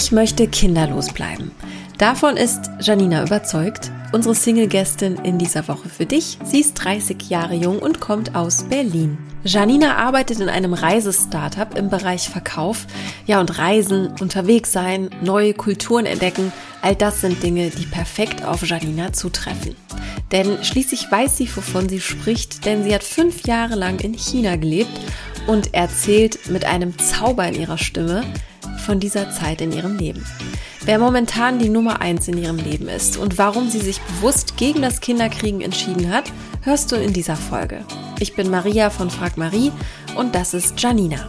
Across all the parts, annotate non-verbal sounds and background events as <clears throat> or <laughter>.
Ich möchte kinderlos bleiben. Davon ist Janina überzeugt. Unsere Single-Gästin in dieser Woche für dich. Sie ist 30 Jahre jung und kommt aus Berlin. Janina arbeitet in einem Reisestartup im Bereich Verkauf. Ja, und Reisen, unterwegs sein, neue Kulturen entdecken, all das sind Dinge, die perfekt auf Janina zutreffen. Denn schließlich weiß sie, wovon sie spricht, denn sie hat fünf Jahre lang in China gelebt und erzählt mit einem Zauber in ihrer Stimme, von dieser Zeit in ihrem Leben. Wer momentan die Nummer eins in ihrem Leben ist und warum sie sich bewusst gegen das Kinderkriegen entschieden hat, hörst du in dieser Folge. Ich bin Maria von Frag Marie und das ist Janina.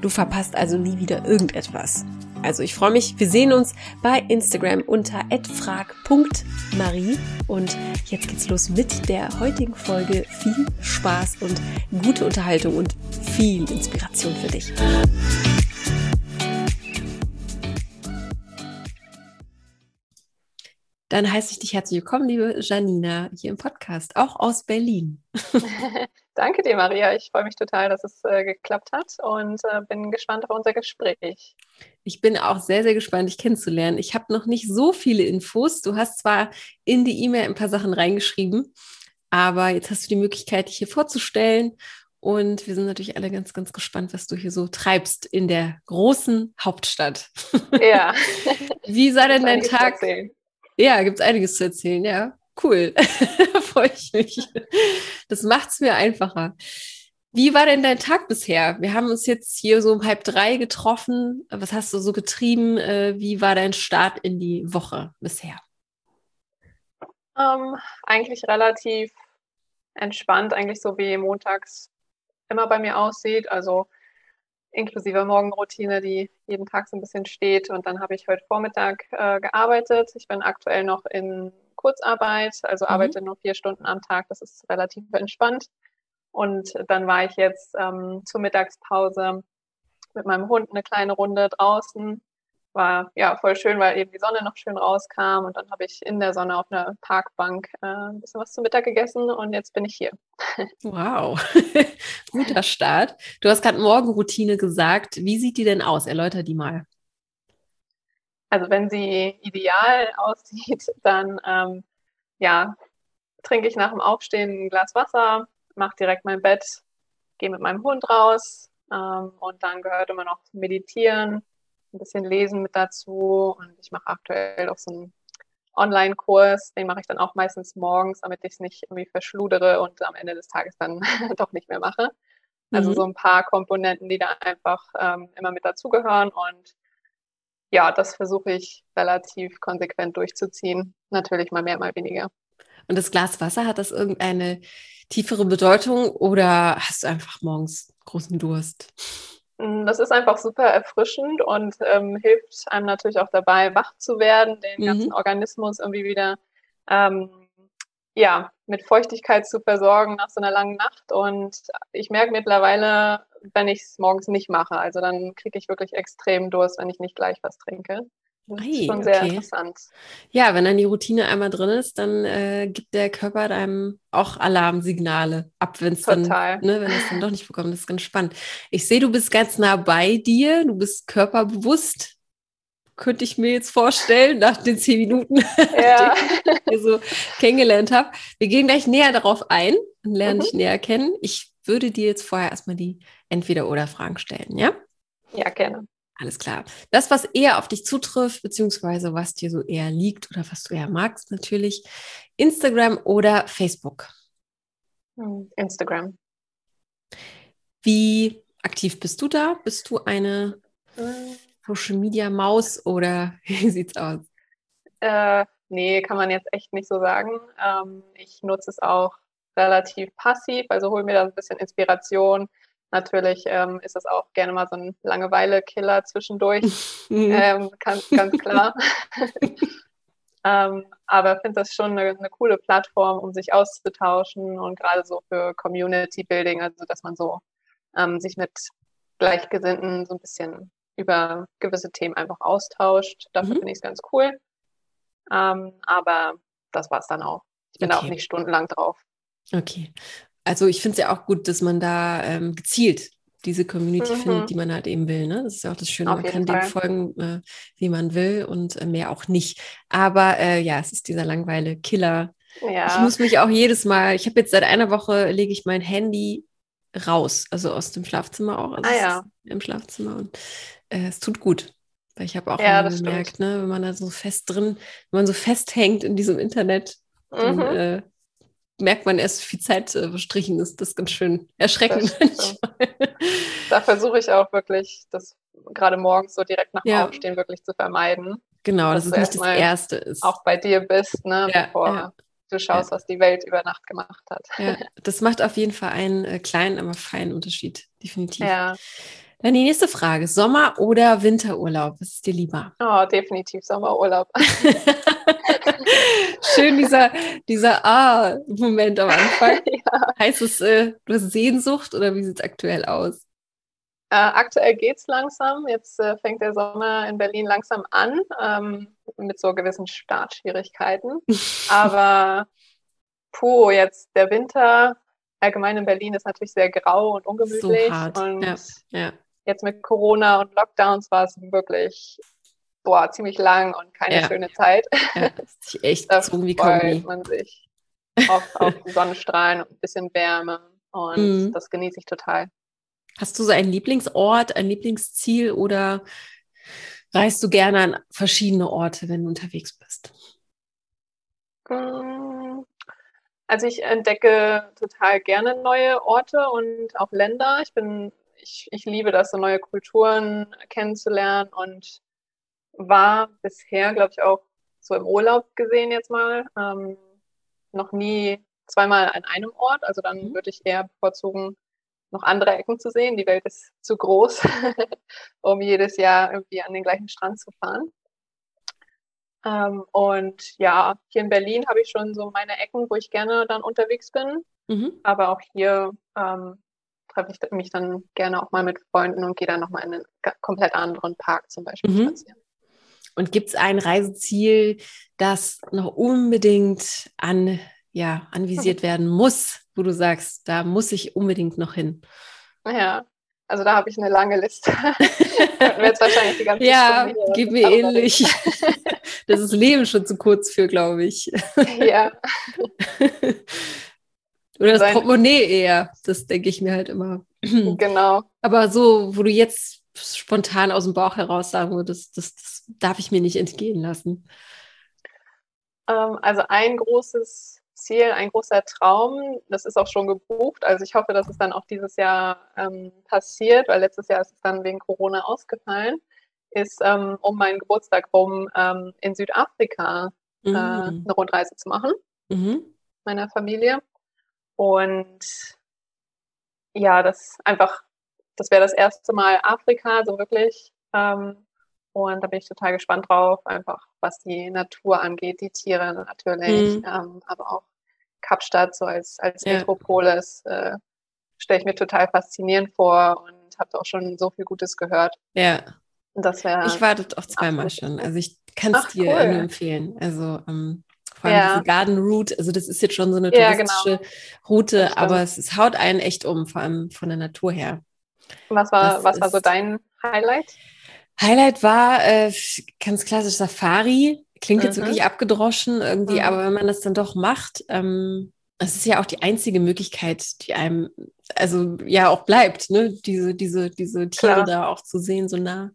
Du verpasst also nie wieder irgendetwas. Also ich freue mich, wir sehen uns bei Instagram unter @frag.marie und jetzt geht's los mit der heutigen Folge. Viel Spaß und gute Unterhaltung und viel Inspiration für dich. Dann heiße ich dich herzlich willkommen, liebe Janina, hier im Podcast, auch aus Berlin. <laughs> Danke dir, Maria. Ich freue mich total, dass es äh, geklappt hat und äh, bin gespannt auf unser Gespräch. Ich bin auch sehr, sehr gespannt, dich kennenzulernen. Ich habe noch nicht so viele Infos. Du hast zwar in die E-Mail ein paar Sachen reingeschrieben, aber jetzt hast du die Möglichkeit, dich hier vorzustellen. Und wir sind natürlich alle ganz, ganz gespannt, was du hier so treibst in der großen Hauptstadt. Ja. <laughs> Wie sah denn dein Tag? Ja, gibt es einiges zu erzählen, ja. Cool. <laughs> ich mich. Das macht es mir einfacher. Wie war denn dein Tag bisher? Wir haben uns jetzt hier so um halb drei getroffen. Was hast du so getrieben? Äh, wie war dein Start in die Woche bisher? Ähm, eigentlich relativ entspannt, eigentlich so wie montags immer bei mir aussieht. Also inklusive Morgenroutine, die jeden Tag so ein bisschen steht. Und dann habe ich heute Vormittag äh, gearbeitet. Ich bin aktuell noch in Kurzarbeit, also mhm. arbeite nur vier Stunden am Tag. Das ist relativ entspannt. Und dann war ich jetzt ähm, zur Mittagspause mit meinem Hund eine kleine Runde draußen. War ja voll schön, weil eben die Sonne noch schön rauskam. Und dann habe ich in der Sonne auf einer Parkbank äh, ein bisschen was zum Mittag gegessen und jetzt bin ich hier. <laughs> Wow, <laughs> guter Start. Du hast gerade Morgenroutine gesagt. Wie sieht die denn aus? Erläuter die mal. Also wenn sie ideal aussieht, <laughs> dann ähm, ja, trinke ich nach dem Aufstehen ein Glas Wasser, mache direkt mein Bett, gehe mit meinem Hund raus ähm, und dann gehört immer noch Meditieren, ein bisschen Lesen mit dazu und ich mache aktuell auch so einen Online-Kurs, den mache ich dann auch meistens morgens, damit ich es nicht irgendwie verschludere und am Ende des Tages dann <laughs> doch nicht mehr mache. Also mhm. so ein paar Komponenten, die da einfach ähm, immer mit dazugehören und ja, das versuche ich relativ konsequent durchzuziehen. Natürlich mal mehr, mal weniger. Und das Glas Wasser, hat das irgendeine tiefere Bedeutung oder hast du einfach morgens großen Durst? Mm, das ist einfach super erfrischend und ähm, hilft einem natürlich auch dabei, wach zu werden, den mhm. ganzen Organismus irgendwie wieder ähm, ja, mit Feuchtigkeit zu versorgen nach so einer langen Nacht. Und ich merke mittlerweile, wenn ich es morgens nicht mache, also dann kriege ich wirklich extrem Durst, wenn ich nicht gleich was trinke. Das ist schon sehr okay. interessant. Ja, wenn dann die Routine einmal drin ist, dann äh, gibt der Körper einem auch Alarmsignale ab, wenn es dann, ne, wenn es dann doch nicht bekommt. Das ist ganz spannend. Ich sehe, du bist ganz nah bei dir, du bist körperbewusst könnte ich mir jetzt vorstellen, nach den zehn Minuten, <laughs> ja. die ich so kennengelernt habe. Wir gehen gleich näher darauf ein und lernen mhm. dich näher kennen. Ich würde dir jetzt vorher erstmal die Entweder-Oder-Fragen stellen, ja? Ja, gerne. Alles klar. Das, was eher auf dich zutrifft, beziehungsweise was dir so eher liegt oder was du eher magst, natürlich Instagram oder Facebook? Hm, Instagram. Wie aktiv bist du da? Bist du eine hm. Social Media Maus oder <laughs> wie sieht's aus? Äh, nee, kann man jetzt echt nicht so sagen. Ähm, ich nutze es auch relativ passiv, also hole mir da ein bisschen Inspiration, natürlich ähm, ist das auch gerne mal so ein Langeweile-Killer zwischendurch. Mhm. <laughs> ähm, ganz, ganz klar. <laughs> ähm, aber finde das schon eine, eine, coole Plattform, um sich auszutauschen und gerade so für Community Building, also dass man so ähm, sich mit Gleichgesinnten so ein bisschen über gewisse Themen einfach austauscht. Dafür mhm. finde ich es ganz cool. Ähm, aber das war es dann auch. Ich bin okay. da auch nicht stundenlang drauf. Okay. Also ich finde es ja auch gut, dass man da ähm, gezielt diese Community mhm. findet, die man halt eben will. Ne? Das ist ja auch das Schöne, Auf man kann Fall. dem folgen, äh, wie man will und äh, mehr auch nicht. Aber äh, ja, es ist dieser langweile Killer. Ja. Ich muss mich auch jedes Mal, ich habe jetzt seit einer Woche, lege ich mein Handy raus, also aus dem Schlafzimmer auch, also ah, ja. im Schlafzimmer und äh, es tut gut. Weil ich habe auch ja, gemerkt, ne, wenn man da so fest drin, wenn man so festhängt in diesem Internet, dann mhm. äh, merkt man erst, wie Zeit äh, verstrichen ist. Das ist ganz schön erschreckend. da versuche ich auch wirklich, das gerade morgens so direkt nach ja. Aufstehen wirklich zu vermeiden. Genau, dass es nicht das Erste ist. Auch bei dir bist, ne, ja, bevor ja. du schaust, was die Welt über Nacht gemacht hat. Das macht auf jeden Fall einen äh, kleinen, aber feinen Unterschied, definitiv. Dann die nächste Frage: Sommer- oder Winterurlaub? Was ist dir lieber? Oh, definitiv Sommerurlaub. <laughs> <laughs> Schön, dieser, dieser Ah-Moment am Anfang. <laughs> ja. Heißt es, äh, du hast Sehnsucht oder wie sieht es aktuell aus? Äh, aktuell geht es langsam. Jetzt äh, fängt der Sommer in Berlin langsam an, ähm, mit so gewissen Startschwierigkeiten. <laughs> Aber puh, jetzt der Winter allgemein in Berlin ist natürlich sehr grau und ungemütlich. So hart. Und ja, ja jetzt mit Corona und Lockdowns war es wirklich boah, ziemlich lang und keine ja. schöne Zeit. Ja, das ist echt <laughs> gezogen wie kaum man sich auf, auf Sonnenstrahlen und ein bisschen Wärme und mhm. das genieße ich total. Hast du so einen Lieblingsort, ein Lieblingsziel oder reist du gerne an verschiedene Orte, wenn du unterwegs bist? Mm, also ich entdecke total gerne neue Orte und auch Länder. Ich bin ich, ich liebe das, so neue Kulturen kennenzulernen und war bisher, glaube ich, auch so im Urlaub gesehen jetzt mal, ähm, noch nie zweimal an einem Ort. Also dann mhm. würde ich eher bevorzugen, noch andere Ecken zu sehen. Die Welt ist zu groß, <laughs> um jedes Jahr irgendwie an den gleichen Strand zu fahren. Ähm, und ja, hier in Berlin habe ich schon so meine Ecken, wo ich gerne dann unterwegs bin. Mhm. Aber auch hier ähm, treffe ich mich dann gerne auch mal mit Freunden und gehe dann nochmal in einen komplett anderen Park zum Beispiel mhm. spazieren. Und gibt es ein Reiseziel, das noch unbedingt an, ja, anvisiert werden muss, wo du sagst, da muss ich unbedingt noch hin? Ja, also da habe ich eine lange Liste. jetzt wahrscheinlich die ganze ja, Stunde geht mir ähnlich. das ist Leben schon zu kurz für, glaube ich. ja. Oder das Portemonnaie eher. Das denke ich mir halt immer. Genau. Aber so, wo du jetzt spontan aus dem Bauch heraus sagen würdest, das, das darf ich mir nicht entgehen lassen. Ähm, also ein großes Ziel, ein großer Traum, das ist auch schon gebucht. Also ich hoffe, dass es dann auch dieses Jahr ähm, passiert, weil letztes Jahr ist es dann wegen Corona ausgefallen, ist ähm, um meinen Geburtstag rum ähm, in Südafrika äh, mhm. eine Rundreise zu machen. Mhm. Meiner Familie. Und ja, das einfach, das wäre das erste Mal Afrika, so wirklich. Ähm, und da bin ich total gespannt drauf, einfach was die Natur angeht, die Tiere natürlich, mhm. ähm, aber auch Kapstadt so als, als ja. Metropolis äh, stelle ich mir total faszinierend vor und habe auch schon so viel Gutes gehört. Ja. Das wär, ich war dort auch zweimal schon. Also ich kann es dir cool. nur empfehlen. Also ähm, vor allem ja. diese Garden Route, also das ist jetzt schon so eine touristische ja, genau. Route, aber es, es, haut einen echt um, vor allem von der Natur her. Was war, was war so dein Highlight? Highlight war äh, ganz klassisch Safari. Klingt mhm. jetzt wirklich abgedroschen irgendwie, mhm. aber wenn man das dann doch macht, ähm, es ist ja auch die einzige Möglichkeit, die einem, also ja auch bleibt, ne, diese, diese, diese Tiere Klar. da auch zu sehen, so nah.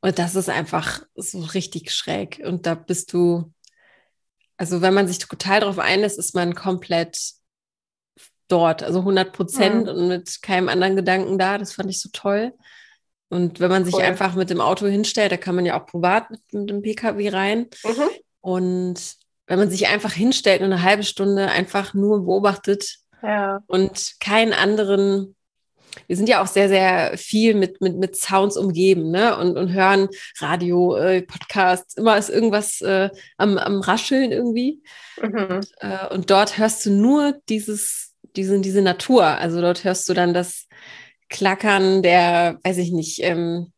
Und das ist einfach so richtig schräg. Und da bist du also wenn man sich total darauf einlässt, ist man komplett dort, also 100 Prozent mhm. und mit keinem anderen Gedanken da. Das fand ich so toll. Und wenn man sich cool. einfach mit dem Auto hinstellt, da kann man ja auch privat mit, mit dem PKW rein. Mhm. Und wenn man sich einfach hinstellt und eine halbe Stunde einfach nur beobachtet ja. und keinen anderen wir sind ja auch sehr, sehr viel mit, mit, mit Sounds umgeben, ne? Und, und hören Radio, äh, Podcasts, immer ist irgendwas äh, am, am Rascheln irgendwie. Mhm. Und, äh, und dort hörst du nur dieses, diese, diese Natur. Also dort hörst du dann das Klackern der, weiß ich nicht, ähm,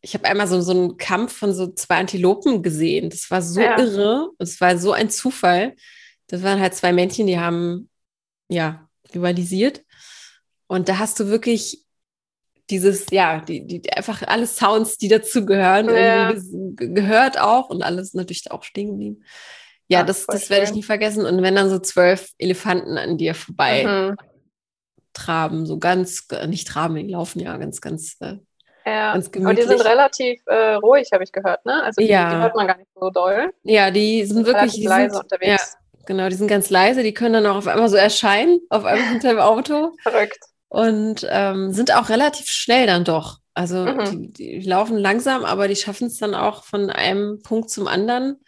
ich habe einmal so, so einen Kampf von so zwei Antilopen gesehen. Das war so ja. irre. Es war so ein Zufall. Das waren halt zwei Männchen, die haben ja rivalisiert. Und da hast du wirklich dieses, ja, die, die einfach alle Sounds, die dazugehören, ja. gehört auch und alles natürlich auch stehen geblieben. Ja, Ach, das, das werde ich nie vergessen. Und wenn dann so zwölf Elefanten an dir vorbei mhm. traben, so ganz, nicht traben, die laufen ja ganz, ganz, äh, ja. ganz gemütlich. Aber die sind relativ äh, ruhig, habe ich gehört, ne? Also die, ja. die, hört man gar nicht so doll. Ja, die sind wirklich die leise sind, unterwegs. Ja, genau, die sind ganz leise, die können dann auch auf einmal so erscheinen, auf einmal <laughs> hinter dem Auto. Verrückt und ähm, sind auch relativ schnell dann doch. Also mhm. die, die, laufen langsam, aber die schaffen es dann auch von einem Punkt zum anderen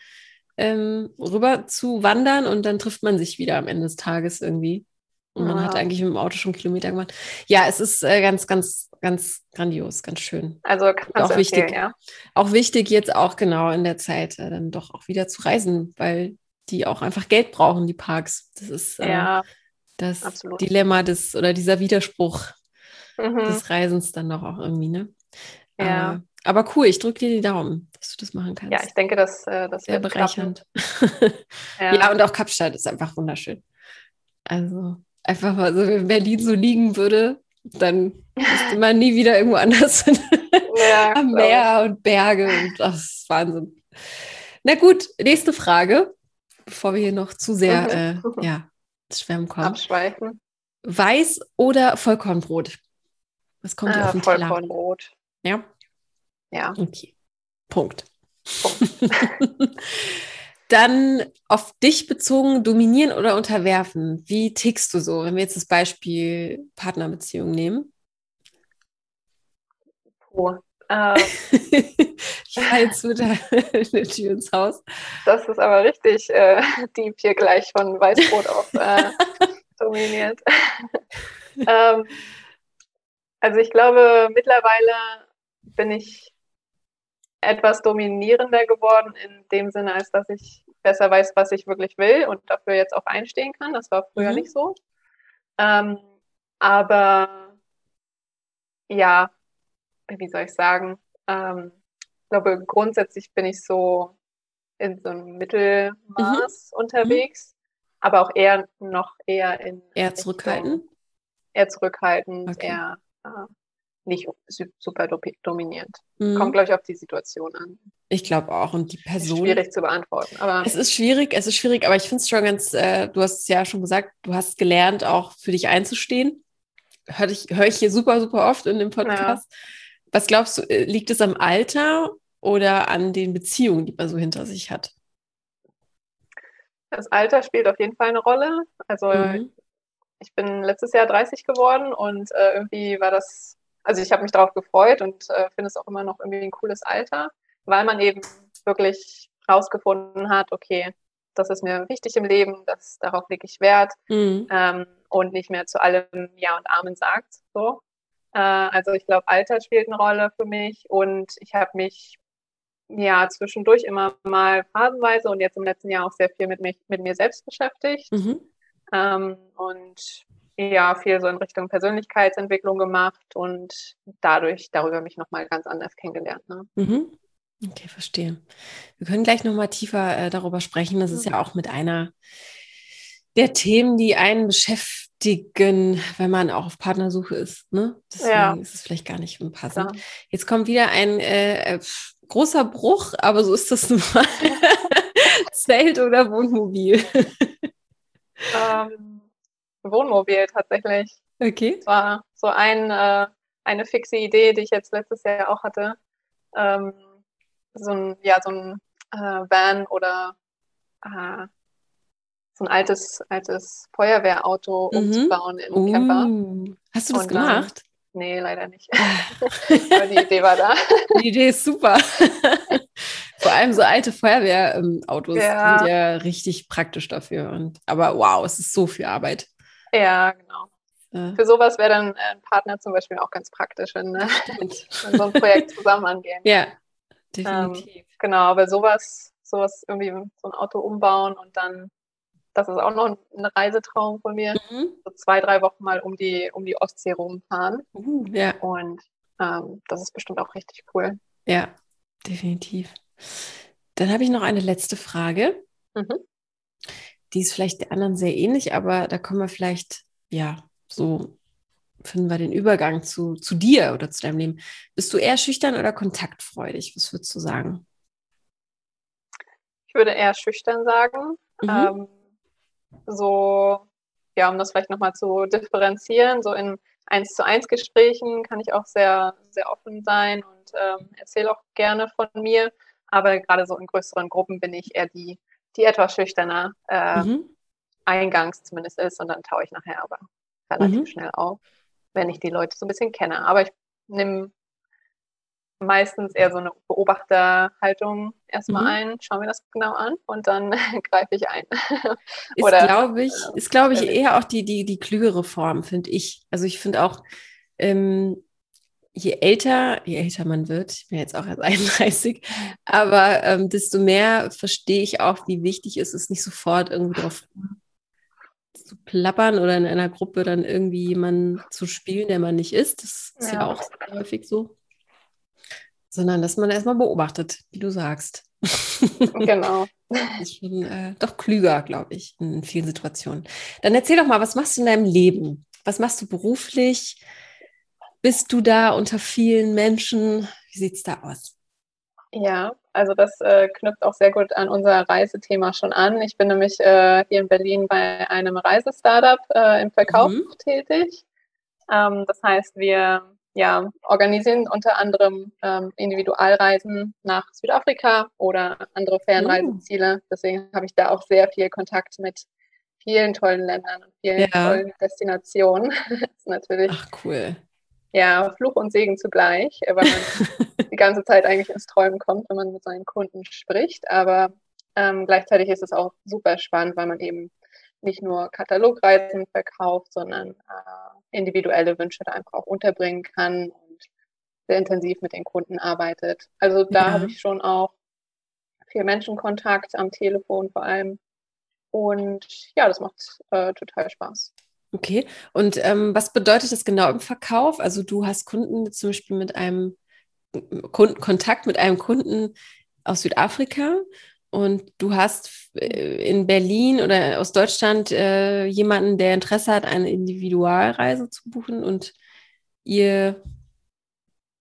ähm, rüber zu wandern und dann trifft man sich wieder am Ende des Tages irgendwie. Und man hat eigentlich mit dem Auto schon Kilometer gemacht. Ja, es ist äh, ganz, ganz, ganz grandios, ganz schön. Also auch wichtig, ja. Auch wichtig jetzt auch genau in der Zeit äh, dann doch auch wieder zu reisen, weil die auch einfach Geld brauchen, die Parks. Das ist äh, ja das Absolut. Dilemma des oder dieser Widerspruch mhm. des Reisens dann doch auch irgendwie, ne? Ja. Aber cool, ich drücke dir die Daumen, dass du das machen kannst. Ja, ich denke, dass äh, das sehr bereichernd. ja. ja. und auch Kapstadt ist einfach wunderschön. Also einfach mal so, wenn Berlin so liegen würde, dann müsste <laughs> man nie wieder irgendwo anders hin. Ja, <laughs> am Meer und Berge und das ist Wahnsinn. Na gut, nächste Frage, bevor wir hier noch zu sehr mhm. äh, <laughs> ja, Schwärmen kommen. Abschweifen. Weiß oder Vollkornbrot? Was kommt hier ah, auf den Teller? Vollkornbrot. Ja? Ja. Okay. Punkt. Punkt. <laughs> Dann auf dich bezogen dominieren oder unterwerfen. Wie tickst du so, wenn wir jetzt das Beispiel Partnerbeziehung nehmen? Puh. Äh, ich fahre jetzt wieder eine Tür ins Haus. Das ist aber richtig äh, deep hier gleich von Weißbrot auf äh, <laughs> dominiert. ähm, also ich glaube, mittlerweile bin ich etwas dominierender geworden in dem Sinne, als dass ich besser weiß, was ich wirklich will und dafür jetzt auch einstehen kann. Das war früher mhm. nicht so. Ähm, aber ja, wie soll ich sagen, ähm, ich glaube, grundsätzlich bin ich so in so einem Mittelmaß mhm. unterwegs, mhm. aber auch eher noch eher in. Eher zurückhaltend? Eher zurückhaltend, okay. eher äh, nicht super dominierend. Mhm. Kommt, glaube ich, auf die Situation an. Ich glaube auch. Und die Person. Ist schwierig zu beantworten. Aber es ist schwierig, es ist schwierig, aber ich finde es schon ganz, äh, du hast es ja schon gesagt, du hast gelernt, auch für dich einzustehen. Höre ich, hör ich hier super, super oft in dem Podcast. Ja. Was glaubst du, äh, liegt es am Alter oder an den Beziehungen, die man so hinter sich hat? Das Alter spielt auf jeden Fall eine Rolle. Also mhm. ich bin letztes Jahr 30 geworden und äh, irgendwie war das, also ich habe mich darauf gefreut und äh, finde es auch immer noch irgendwie ein cooles Alter, weil man eben wirklich rausgefunden hat, okay, das ist mir wichtig im Leben, das, darauf lege ich Wert mhm. ähm, und nicht mehr zu allem Ja und Amen sagt. So. Äh, also ich glaube, Alter spielt eine Rolle für mich und ich habe mich ja zwischendurch immer mal phasenweise und jetzt im letzten Jahr auch sehr viel mit, mich, mit mir selbst beschäftigt mhm. ähm, und ja, viel so in Richtung Persönlichkeitsentwicklung gemacht und dadurch darüber mich nochmal ganz anders kennengelernt. Ne? Mhm. Okay, verstehe. Wir können gleich nochmal tiefer äh, darüber sprechen. Das ist ja auch mit einer der Themen, die einen beschäftigen, wenn man auch auf Partnersuche ist. Ne? Deswegen ja. ist es vielleicht gar nicht unpassend. Ja. Jetzt kommt wieder ein äh, äh großer Bruch, aber so ist das nun mal. <laughs> <laughs> Zelt oder Wohnmobil? Ähm, Wohnmobil tatsächlich. Okay. Das war so ein, äh, eine fixe Idee, die ich jetzt letztes Jahr auch hatte. Ähm, so ein, ja, so ein äh, Van oder äh, so ein altes, altes Feuerwehrauto mhm. umzubauen in uh. Camper. Hast du das Und gemacht? Dann, nee, leider nicht. Ah. <laughs> Aber die Idee war da. <laughs> Die Idee ist super. <laughs> Vor allem so alte Feuerwehrautos ja. sind ja richtig praktisch dafür. Und, aber wow, es ist so viel Arbeit. Ja, genau. äh, für sowas wäre dann ein Partner zum Beispiel auch ganz praktisch, wenn, ne? <laughs> wenn so ein Projekt zusammen angehen. Ja, definitiv. Ähm, genau, aber sowas, sowas irgendwie so ein Auto umbauen und dann, das ist auch noch ein Reisetraum von mir, mhm. so zwei, drei Wochen mal um die, um die Ostsee rumfahren. Uh, ja. Und ähm, das ist bestimmt auch richtig cool. Ja, definitiv. Dann habe ich noch eine letzte Frage. Mhm. Die ist vielleicht der anderen sehr ähnlich, aber da kommen wir vielleicht, ja, so finden wir den Übergang zu, zu dir oder zu deinem Leben. Bist du eher schüchtern oder kontaktfreudig? Was würdest du sagen? Ich würde eher schüchtern sagen. Mhm. Ähm, so, ja, um das vielleicht nochmal zu differenzieren, so in eins zu eins Gesprächen kann ich auch sehr, sehr offen sein und ähm, erzähle auch gerne von mir. Aber gerade so in größeren Gruppen bin ich eher die, die etwas schüchterner äh, mhm. eingangs zumindest ist und dann taue ich nachher aber relativ mhm. schnell auf, wenn ich die Leute so ein bisschen kenne. Aber ich nehme meistens eher so eine Beobachterhaltung erstmal mhm. ein, schaue mir das genau an und dann <laughs> greife ich ein. ist, glaube ich, äh, ist, glaube ich, eher auch die, die, die klügere Form, finde ich. Also ich finde auch, ähm, je älter, je älter man wird, ich bin jetzt auch erst <laughs> 31, aber ähm, desto mehr verstehe ich auch, wie wichtig es ist, nicht sofort irgendwie drauf <laughs> zu plappern oder in einer Gruppe dann irgendwie jemanden zu spielen, der man nicht ist. Das ist ja, ja auch häufig so sondern dass man erstmal beobachtet, wie du sagst. <laughs> Genau. Das ist schon äh, doch klüger, glaube ich, in vielen Situationen. Dann erzähl doch mal, was machst du in deinem Leben? Was machst du beruflich? Bist du da unter vielen Menschen? Wie sieht es da aus? Ja, also das äh, knüpft auch sehr gut an unser Reisethema schon an. Ich bin nämlich äh, hier in Berlin bei einem Reisestartup äh, im Verkauf mhm. tätig. Ähm, das heißt, wir ja, organisieren unter anderem ähm, Individualreisen nach Südafrika oder andere Fernreiseziele. Mhm. Deswegen habe ich da auch sehr viel Kontakt mit vielen tollen Ländern und vielen ja. tollen Destinationen. <laughs> das ist natürlich. Ach, cool. Ja, Fluch und Segen zugleich, weil man <laughs> die ganze Zeit eigentlich ins Träumen kommt, wenn man mit seinen Kunden spricht. Aber ähm, gleichzeitig ist es auch super spannend, weil man eben nicht nur Katalogreisen verkauft, sondern äh, individuelle Wünsche da einfach auch unterbringen kann und sehr intensiv mit den Kunden arbeitet. Also da ja. habe ich schon auch viel Menschenkontakt am Telefon vor allem. Und ja, das macht äh, total Spaß. Okay, und ähm, was bedeutet das genau im Verkauf? Also du hast Kunden zum Beispiel mit einem Kunden, Kontakt mit einem Kunden aus Südafrika und du hast äh, in Berlin oder aus Deutschland äh, jemanden, der Interesse hat, eine Individualreise zu buchen und ihr,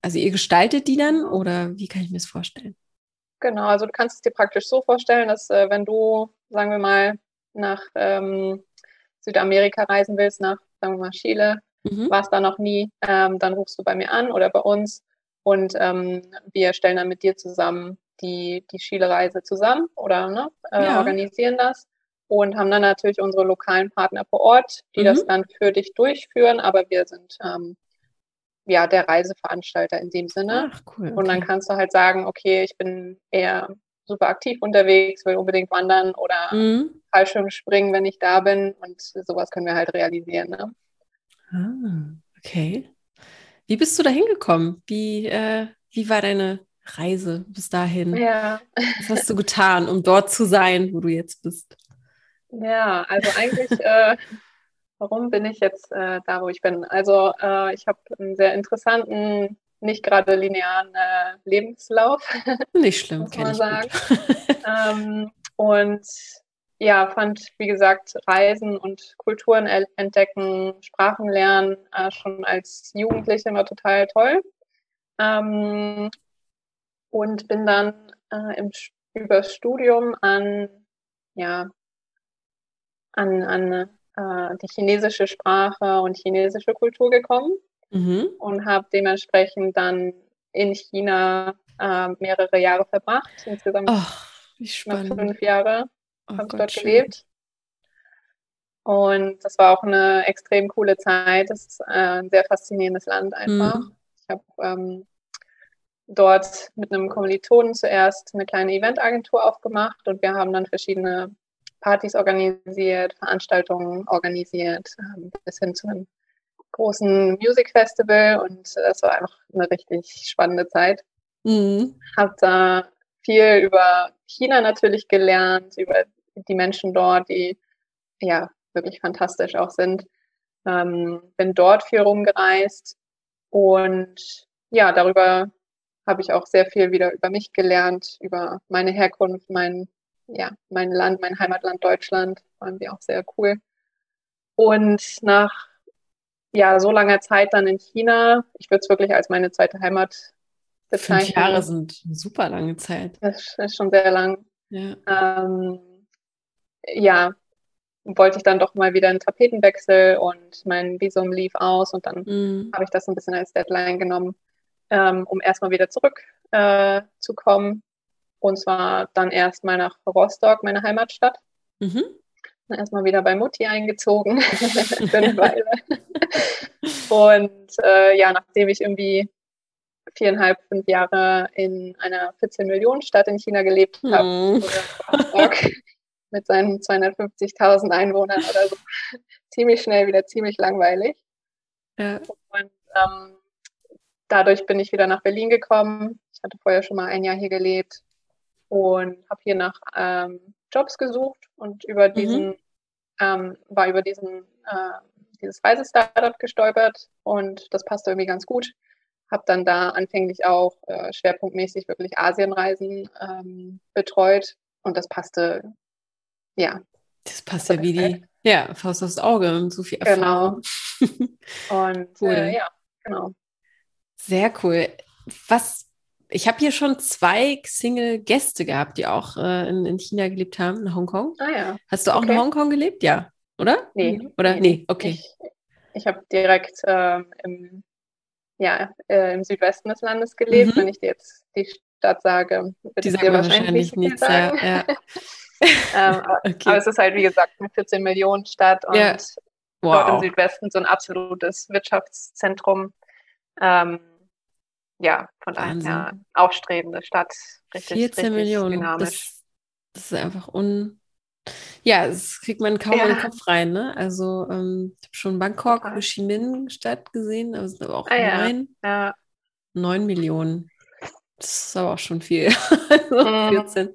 also ihr gestaltet die dann oder wie kann ich mir das vorstellen? Genau, also du kannst es dir praktisch so vorstellen, dass äh, wenn du, sagen wir mal, nach ähm, Südamerika reisen willst, nach, sagen wir mal, Chile, mhm. warst da noch nie, ähm, dann rufst du bei mir an oder bei uns und ähm, wir stellen dann mit dir zusammen die, die Chile-Reise zusammen oder ne, äh, ja. organisieren das und haben dann natürlich unsere lokalen Partner vor Ort, die mhm. das dann für dich durchführen, aber wir sind ähm, ja der Reiseveranstalter in dem Sinne. Ach, cool, okay. Und dann kannst du halt sagen, okay, ich bin eher super aktiv unterwegs, will unbedingt wandern oder mhm. Fallschirm springen, wenn ich da bin und sowas können wir halt realisieren. Ne? Ah, okay. Wie bist du da hingekommen? Wie, äh, wie war deine Reise bis dahin? Ja. Was hast du getan, um dort zu sein, wo du jetzt bist? Ja, also eigentlich, äh, warum bin ich jetzt äh, da, wo ich bin? Also äh, ich habe einen sehr interessanten, nicht gerade linearen äh, Lebenslauf. <laughs> Nicht schlimm, muss man sagen. <laughs> ähm, und ja, fand, wie gesagt, Reisen und Kulturen entdecken, Sprachen lernen äh, schon als Jugendliche immer total toll. Ähm, und bin dann äh, im, über Studium an, ja, an, an äh, die chinesische Sprache und chinesische Kultur gekommen mhm. und habe dementsprechend dann in China äh, mehrere Jahre verbracht. Insgesamt oh, fünf Jahre oh habe ich dort schön. gelebt. Und das war auch eine extrem coole Zeit. Das ist äh, ein sehr faszinierendes Land einfach. Mhm. Ich habe ähm, dort mit einem Kommilitonen zuerst eine kleine Eventagentur aufgemacht und wir haben dann verschiedene Partys organisiert, Veranstaltungen organisiert, ähm, bis hin zu einem großen Music Festival und es war einfach eine richtig spannende Zeit. Mhm. Habe da viel über China natürlich gelernt, über die Menschen dort, die ja wirklich fantastisch auch sind. Ähm, bin dort viel rumgereist und ja, darüber habe ich auch sehr viel wieder über mich gelernt, über meine Herkunft, mein, ja, mein Land, mein Heimatland Deutschland, waren wir auch sehr cool. Und nach ja, so langer Zeit dann in China, ich würde es wirklich als meine zweite Heimat bezeichnen. Fünf Jahre sind super lange Zeit. Das ist schon sehr lang. Ja. Ähm, ja, wollte ich dann doch mal wieder einen Tapetenwechsel und mein Visum lief aus und dann mhm. habe ich das ein bisschen als Deadline genommen, ähm, um erstmal wieder zurückzukommen. Äh, und zwar dann erstmal nach Rostock, meine Heimatstadt. Mhm. Erstmal wieder bei Mutti eingezogen <laughs> <laughs> für eine Weile. und äh, ja, nachdem ich irgendwie viereinhalb, fünf Jahre in einer 14 Millionen Stadt in China gelebt habe, mhm mit seinen 250.000 Einwohnern oder so ziemlich schnell wieder ziemlich langweilig. Ja. Und ähm, dadurch bin ich wieder nach Berlin gekommen. Ich hatte vorher schon mal ein Jahr hier gelebt und habe hier nach ähm, Jobs gesucht und über mhm. diesen mhm. ähm, war über diesen äh, dieses Reise-Startup gestolpert und das passte irgendwie ganz gut. Habe dann da anfänglich auch äh, schwerpunktmäßig wirklich Asienreisen ähm, betreut und das passte ja. Das passt ja wie die ja, Faust aufs Auge und so viel Erfahrung. Genau. <laughs> Und cool. Äh, ja, genau. Sehr cool. Was, ich habe hier schon zwei Single-Gäste gehabt, die auch äh, in, in China gelebt haben, in Hongkong. Ah ja. Hast du auch okay. in Hongkong gelebt? Ja, oder? Nee. Oder? Nee, nee okay. Ich, ich habe direkt ähm, im, ja, äh, im Südwesten des Landes gelebt. Mhm. Wenn ich dir jetzt die Stadt sage, würde ich dir wahrscheinlich, wahrscheinlich nichts sagen. Ja, ja. <laughs> ähm, <laughs> okay. Aber es ist halt, wie gesagt, eine 14 Millionen Stadt und ja. wow. dort im Südwesten so ein absolutes Wirtschaftszentrum. Ähm, ja, von daher aufstrebende Stadt. Richtig, 14 richtig Millionen. Dynamisch. Das, das, ist einfach un. Ja, das kriegt man kaum ja. in den Kopf rein, ne? Also, ähm, ich habe schon Bangkok, Ho Chi Minh Stadt gesehen, aber es sind aber auch ah, neun. Ja. Neun Millionen. Das ist aber auch schon viel. <laughs> also mhm. 14.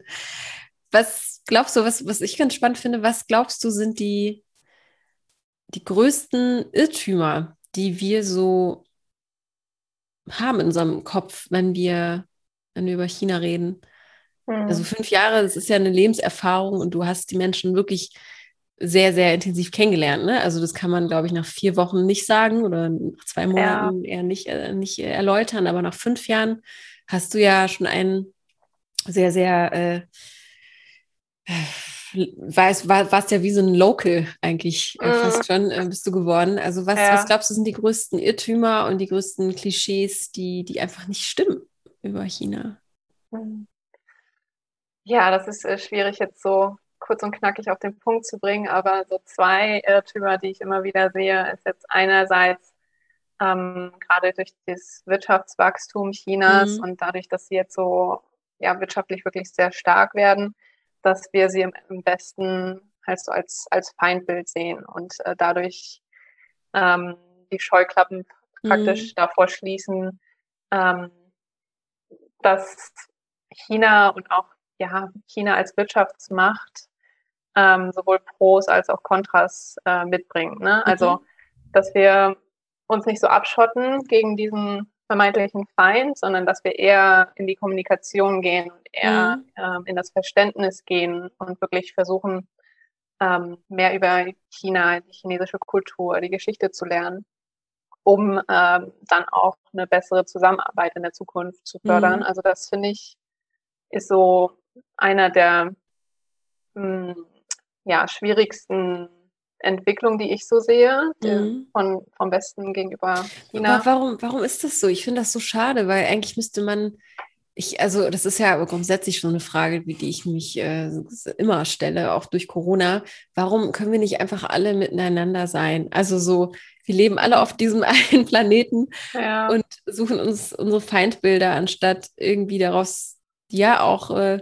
Was glaubst du, was, was ich ganz spannend finde, was glaubst du, sind die, die größten Irrtümer, die wir so haben in unserem Kopf, wenn wir, wenn wir über China reden? Mhm. Also fünf Jahre, das ist ja eine Lebenserfahrung und du hast die Menschen wirklich sehr, sehr intensiv kennengelernt. Ne? Also das kann man, glaube ich, nach vier Wochen nicht sagen oder nach zwei Monaten ja. eher nicht, äh, nicht erläutern, aber nach fünf Jahren hast du ja schon einen sehr, sehr äh, weiß, war, warst ja wie so ein Local eigentlich äh, fast mhm. schon, äh, bist du geworden. Also was, ja. was glaubst du, sind die größten Irrtümer und die größten Klischees, die, die einfach nicht stimmen über China? Mhm. Ja, das ist äh, schwierig jetzt so kurz und knackig auf den Punkt zu bringen, aber so zwei Irrtümer, die ich immer wieder sehe, ist jetzt einerseits ähm, gerade durch das Wirtschaftswachstum Chinas mhm. und dadurch, dass sie jetzt so ja, wirtschaftlich wirklich sehr stark werden, dass wir sie im, besten halt so als, als Feindbild sehen und äh, dadurch ähm, die Scheuklappen praktisch mhm. davor schließen, ähm, dass China und auch ja, China als Wirtschaftsmacht ähm, sowohl Pros als auch Kontras äh, mitbringt. Ne? Mhm. Also, dass wir uns nicht so abschotten gegen diesen vermeintlichen Feind, sondern dass wir eher in die Kommunikation gehen und eher mhm. ähm, in das Verständnis gehen und wirklich versuchen, ähm, mehr über China, die chinesische Kultur, die Geschichte zu lernen, um ähm, dann auch eine bessere Zusammenarbeit in der Zukunft zu fördern. Mhm. Also das finde ich ist so einer der mh, hm, ja, schwierigsten Entwicklung, die ich so sehe, mhm. von, vom Westen gegenüber China. Aber warum, warum ist das so? Ich finde das so schade, weil eigentlich müsste man, ich, also das ist ja grundsätzlich schon eine Frage, die ich mich äh, immer stelle, auch durch Corona. Warum können wir nicht einfach alle miteinander sein? Also so, wir leben alle auf diesem <laughs> einen Planeten ja. und suchen uns unsere Feindbilder, anstatt irgendwie daraus ja auch äh,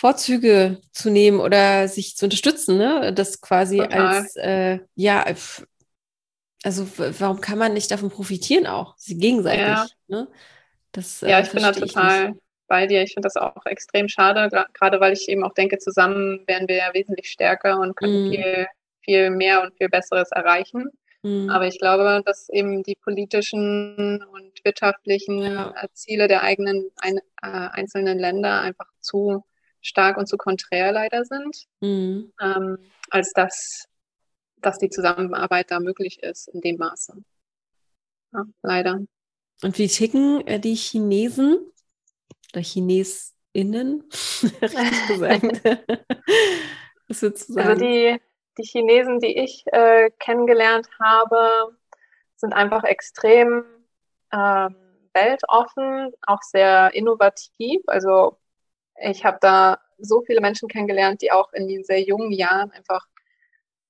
Vorzüge zu nehmen oder sich zu unterstützen, ne? Das quasi Total. als äh, ja Also warum kann man nicht davon profitieren auch? Sie gegenseitig. Ja, ne? das, ja äh, ich bin da total bei dir. Ich finde das auch extrem schade, gerade weil ich eben auch denke, zusammen wären wir ja wesentlich stärker und können mm. viel, viel mehr und viel Besseres erreichen. Mm. Aber ich glaube, dass eben die politischen und wirtschaftlichen ja. Ziele der eigenen ein, äh, einzelnen Länder einfach zu stark und zu konträr leider sind, mm. ähm, als dass, dass die Zusammenarbeit da möglich ist in dem Maße. Ja, leider. Und wie ticken äh, die Chinesen oder ChinesInnen, <laughs> richtig gesagt? <laughs> Was würdest du also sagen? Also die, die Chinesen, die ich äh, kennengelernt habe, sind einfach extrem ähm, weltoffen, auch sehr innovativ. Also ich habe da so viele Menschen kennengelernt, die auch in den sehr jungen Jahren einfach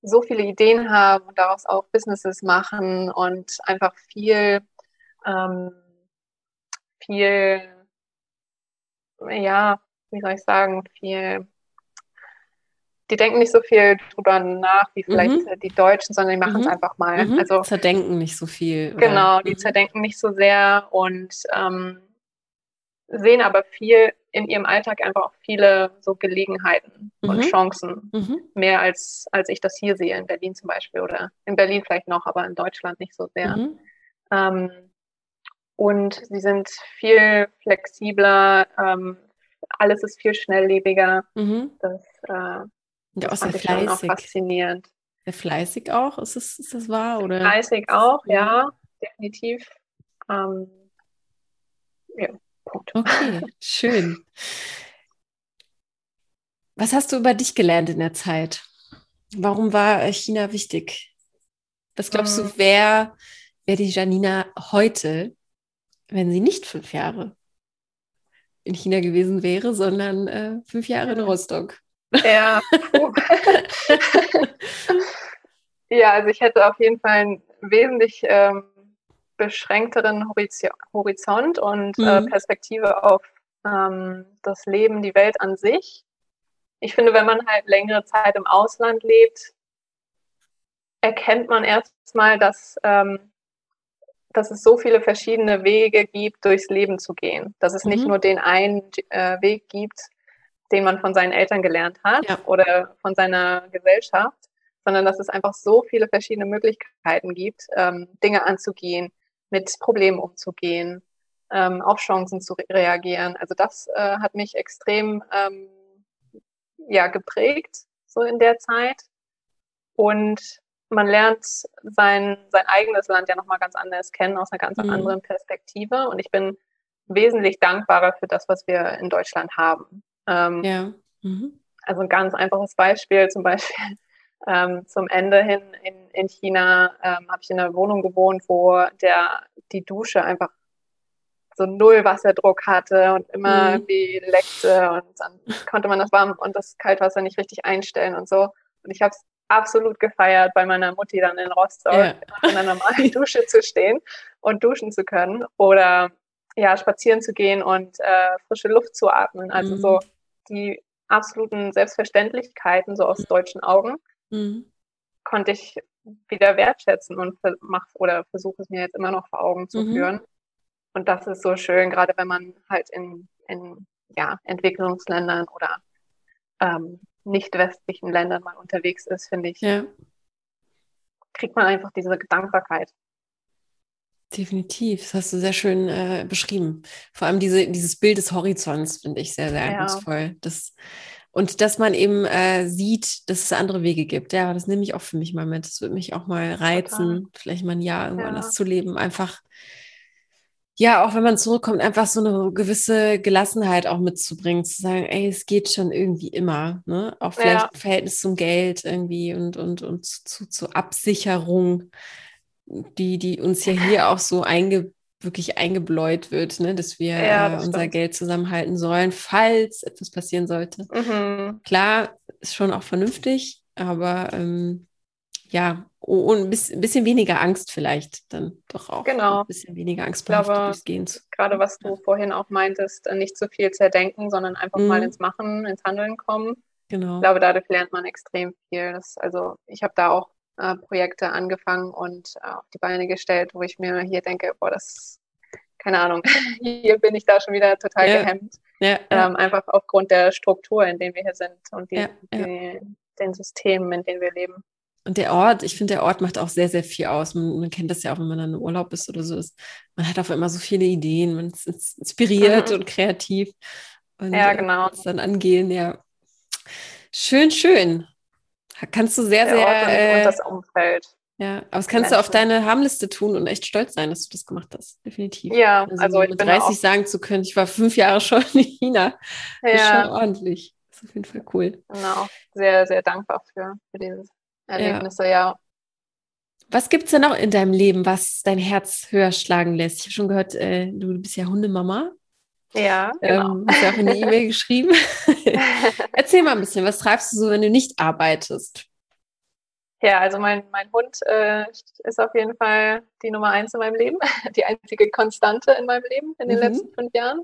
so viele Ideen haben und daraus auch Businesses machen und einfach viel, ähm, viel, ja, wie soll ich sagen, viel die denken nicht so viel drüber nach wie vielleicht mhm. die Deutschen, sondern die machen es mhm. einfach mal. Mhm. Also zerdenken nicht so viel. Oder? Genau, die mhm. zerdenken nicht so sehr und ähm, sehen aber viel in ihrem Alltag einfach auch viele so Gelegenheiten und mhm. Chancen. Mhm. Mehr als, als ich das hier sehe, in Berlin zum Beispiel. Oder in Berlin vielleicht noch, aber in Deutschland nicht so sehr. Mhm. Ähm, und sie sind viel flexibler, ähm, alles ist viel schnelllebiger. Mhm. Das, äh, und auch sehr fleißig. Auch faszinierend. Sehr fleißig auch, ist das, ist das wahr? Oder? Fleißig auch, ja, definitiv. Ähm, ja. Punkt. Okay, <laughs> schön. Was hast du über dich gelernt in der Zeit? Warum war China wichtig? Was glaubst du, ähm. wer, wer die Janina heute, wenn sie nicht fünf Jahre in China gewesen wäre, sondern äh, fünf Jahre in Rostock? Ja. <laughs> <laughs> ja, also ich hätte auf jeden Fall einen wesentlich ähm, beschränkteren Horizont und äh, mhm. äh, Perspektive auf ähm, das Leben, die Welt an sich. Ich finde, wenn man halt längere Zeit im Ausland lebt, erkennt man erstmal, dass, ähm, dass es so viele verschiedene Wege gibt, durchs Leben zu gehen. Dass es mhm. nicht nur den einen äh, Weg gibt, den man von seinen Eltern gelernt hat ja. oder von seiner Gesellschaft, sondern dass es einfach so viele verschiedene Möglichkeiten gibt, ähm, Dinge anzugehen, mit Problemen umzugehen, ähm, auf Chancen zu re reagieren. Also das äh, hat mich extrem ähm, ja, geprägt, so in der Zeit. Und man lernt sein, sein eigenes Land ja nochmal ganz anders kennen, aus einer ganz mhm. anderen Perspektive. Und ich bin wesentlich dankbarer für das, was wir in Deutschland haben. Ähm, ja. Mhm. Also ein ganz einfaches Beispiel, zum Beispiel ähm, zum Ende hin in, in China ähm, habe ich in einer Wohnung gewohnt, wo der, die Dusche einfach so null Wasserdruck hatte und immer mhm. wie leckte und dann konnte man das warm und das Kaltwasser nicht richtig einstellen und so. Und ich habe es absolut gefeiert, bei meiner Mutti dann in Rostock ja. in einer normalen <laughs> Dusche zu stehen und duschen zu können oder ja, spazieren zu gehen und äh, frische Luft zu atmen. Also mhm. so die absoluten Selbstverständlichkeiten so aus mhm. deutschen Augen mhm. konnte ich wieder wertschätzen und mach oder versuche es mir jetzt immer noch vor Augen zu mhm. führen. Und das ist so schön, gerade wenn man halt in, in ja, Entwicklungsländern oder ähm, nicht westlichen Ländern mal unterwegs ist, finde ich, ja. kriegt man einfach diese Dankbarkeit. Definitiv, das hast du sehr schön äh, beschrieben. Vor allem diese, dieses Bild des Horizonts finde ich sehr, sehr eindrucksvoll. Das, und dass man eben äh, sieht, dass es andere Wege gibt. Ja, das nehme ich auch für mich mal mit. Das würde mich auch mal reizen, Total. vielleicht mal ein Jahr irgendwo ja. anders zu leben. Einfach, ja, auch wenn man zurückkommt, einfach so eine gewisse Gelassenheit auch mitzubringen, zu sagen, ey, es geht schon irgendwie immer. Ne? Auch vielleicht ja. Verhältnis zum Geld irgendwie und, und, und zu, zu Absicherung, die, die uns ja hier auch so einge wirklich eingebläut wird, ne? dass wir ja, das äh, unser Geld zusammenhalten sollen, falls etwas passieren sollte. Mhm. Klar, ist schon auch vernünftig, aber ähm, ja, und ein bisschen, weniger Angst vielleicht dann doch auch. Genau. Ein bisschen weniger Angst durchs Gehen. Gerade was du ja. vorhin auch meintest, äh, nicht zu viel zerdenken, sondern einfach mhm. mal ins Machen, ins Handeln kommen. Genau. Ich glaube, dadurch lernt man extrem viel. Das, also ich habe da auch äh, Projekte angefangen und äh, auf die Beine gestellt, wo ich mir hier denke, boah, das, keine Ahnung, <laughs> hier bin ich da schon wieder total ja. gehemmt. Ja, ja. Ähm, einfach aufgrund der Struktur, in denen wir hier sind und die, die, den Systemen, in denen wir leben. Und der Ort, ich finde, der Ort macht auch sehr, sehr viel aus. Man, man, kennt das ja auch, wenn man dann im Urlaub ist oder so ist. Man hat auf einmal so viele Ideen, man ist inspiriert mhm. und kreativ. Und ja, äh, genau. Äh, dann angehen, ja. Schön, schön. Kannst du sehr, sehr. Und, und das Umfeld. Ja, aber das kannst Menschen. du auf deine Harmliste tun und echt stolz sein, dass du das gemacht hast. Definitiv. Ja, also, also mit 30 sagen zu können, ich war fünf Jahre schon in China. Ja. ist schon ordentlich. Das ist auf jeden Fall cool. Genau. Sehr, sehr dankbar für, für dieses Erlebnisse, ja. ja. Was gibt es denn noch in deinem Leben, was dein Herz höher schlagen lässt? Ich habe schon gehört, äh, du bist ja Hundemama. Ja, genau. Ähm, hast ja auch in die E-Mail geschrieben. <laughs> Erzähl mal ein bisschen, was treibst du so, wenn du nicht arbeitest? Ja, also mein, mein Hund äh, ist auf jeden Fall die Nummer eins in meinem Leben, <laughs> die einzige Konstante in meinem Leben in den mhm. letzten fünf Jahren.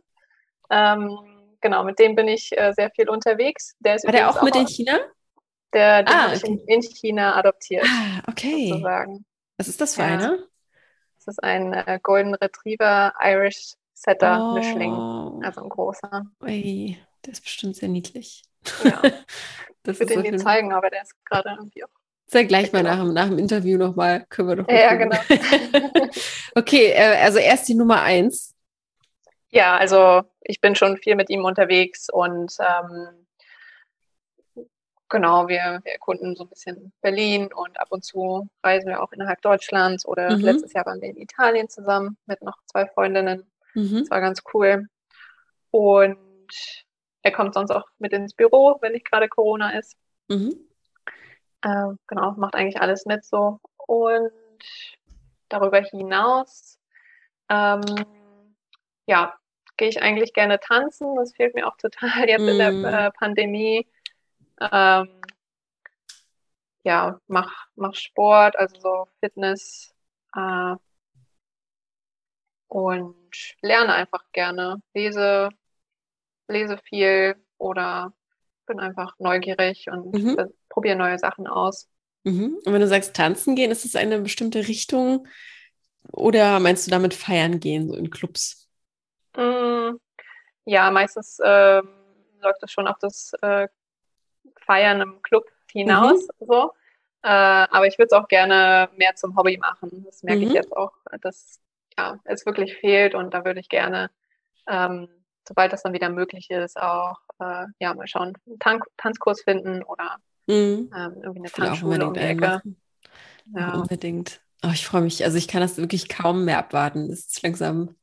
Ähm, genau, mit dem bin ich äh, sehr viel unterwegs. Der ist War der auch, mit in China? Der, den ah, okay. in China adoptiert. Ah, okay. Sozusagen. Was ist das für ja. einer? Das ist ein äh, Golden Retriever Irish Setter oh. Mischling. Also ein großer. Ui, der ist bestimmt sehr niedlich. Ja. <laughs> das ich würde ihn dir zeigen, aber der ist gerade irgendwie auch. Sehr gleich mal nach, nach dem Interview nochmal. Können wir doch. Ja, genau. <laughs> okay, äh, also erst die Nummer eins. Ja, also ich bin schon viel mit ihm unterwegs und ähm, Genau, wir, wir erkunden so ein bisschen Berlin und ab und zu reisen wir auch innerhalb Deutschlands oder mhm. letztes Jahr waren wir in Italien zusammen mit noch zwei Freundinnen. Mhm. Das war ganz cool. Und er kommt sonst auch mit ins Büro, wenn nicht gerade Corona ist. Mhm. Äh, genau, macht eigentlich alles mit so. Und darüber hinaus, ähm, ja, gehe ich eigentlich gerne tanzen. Das fehlt mir auch total <laughs> jetzt in der mhm. äh, Pandemie ähm, ja, mach, mach Sport, also so Fitness äh, und lerne einfach gerne. Lese, lese viel oder bin einfach neugierig und mhm. probiere neue Sachen aus. Mhm. Und wenn du sagst tanzen gehen, ist es eine bestimmte Richtung oder meinst du damit feiern gehen, so in Clubs? Mm, ja, meistens äh, läuft es schon auf das äh, Feiern im Club hinaus. Mhm. So. Äh, aber ich würde es auch gerne mehr zum Hobby machen. Das merke mhm. ich jetzt auch, dass ja, es wirklich fehlt und da würde ich gerne, ähm, sobald das dann wieder möglich ist, auch äh, ja, mal schauen, einen Tan Tanzkurs finden oder mhm. ähm, irgendwie eine Tanzschule um die Ecke. Ja. Unbedingt. Oh, ich freue mich. Also ich kann das wirklich kaum mehr abwarten. Es ist langsam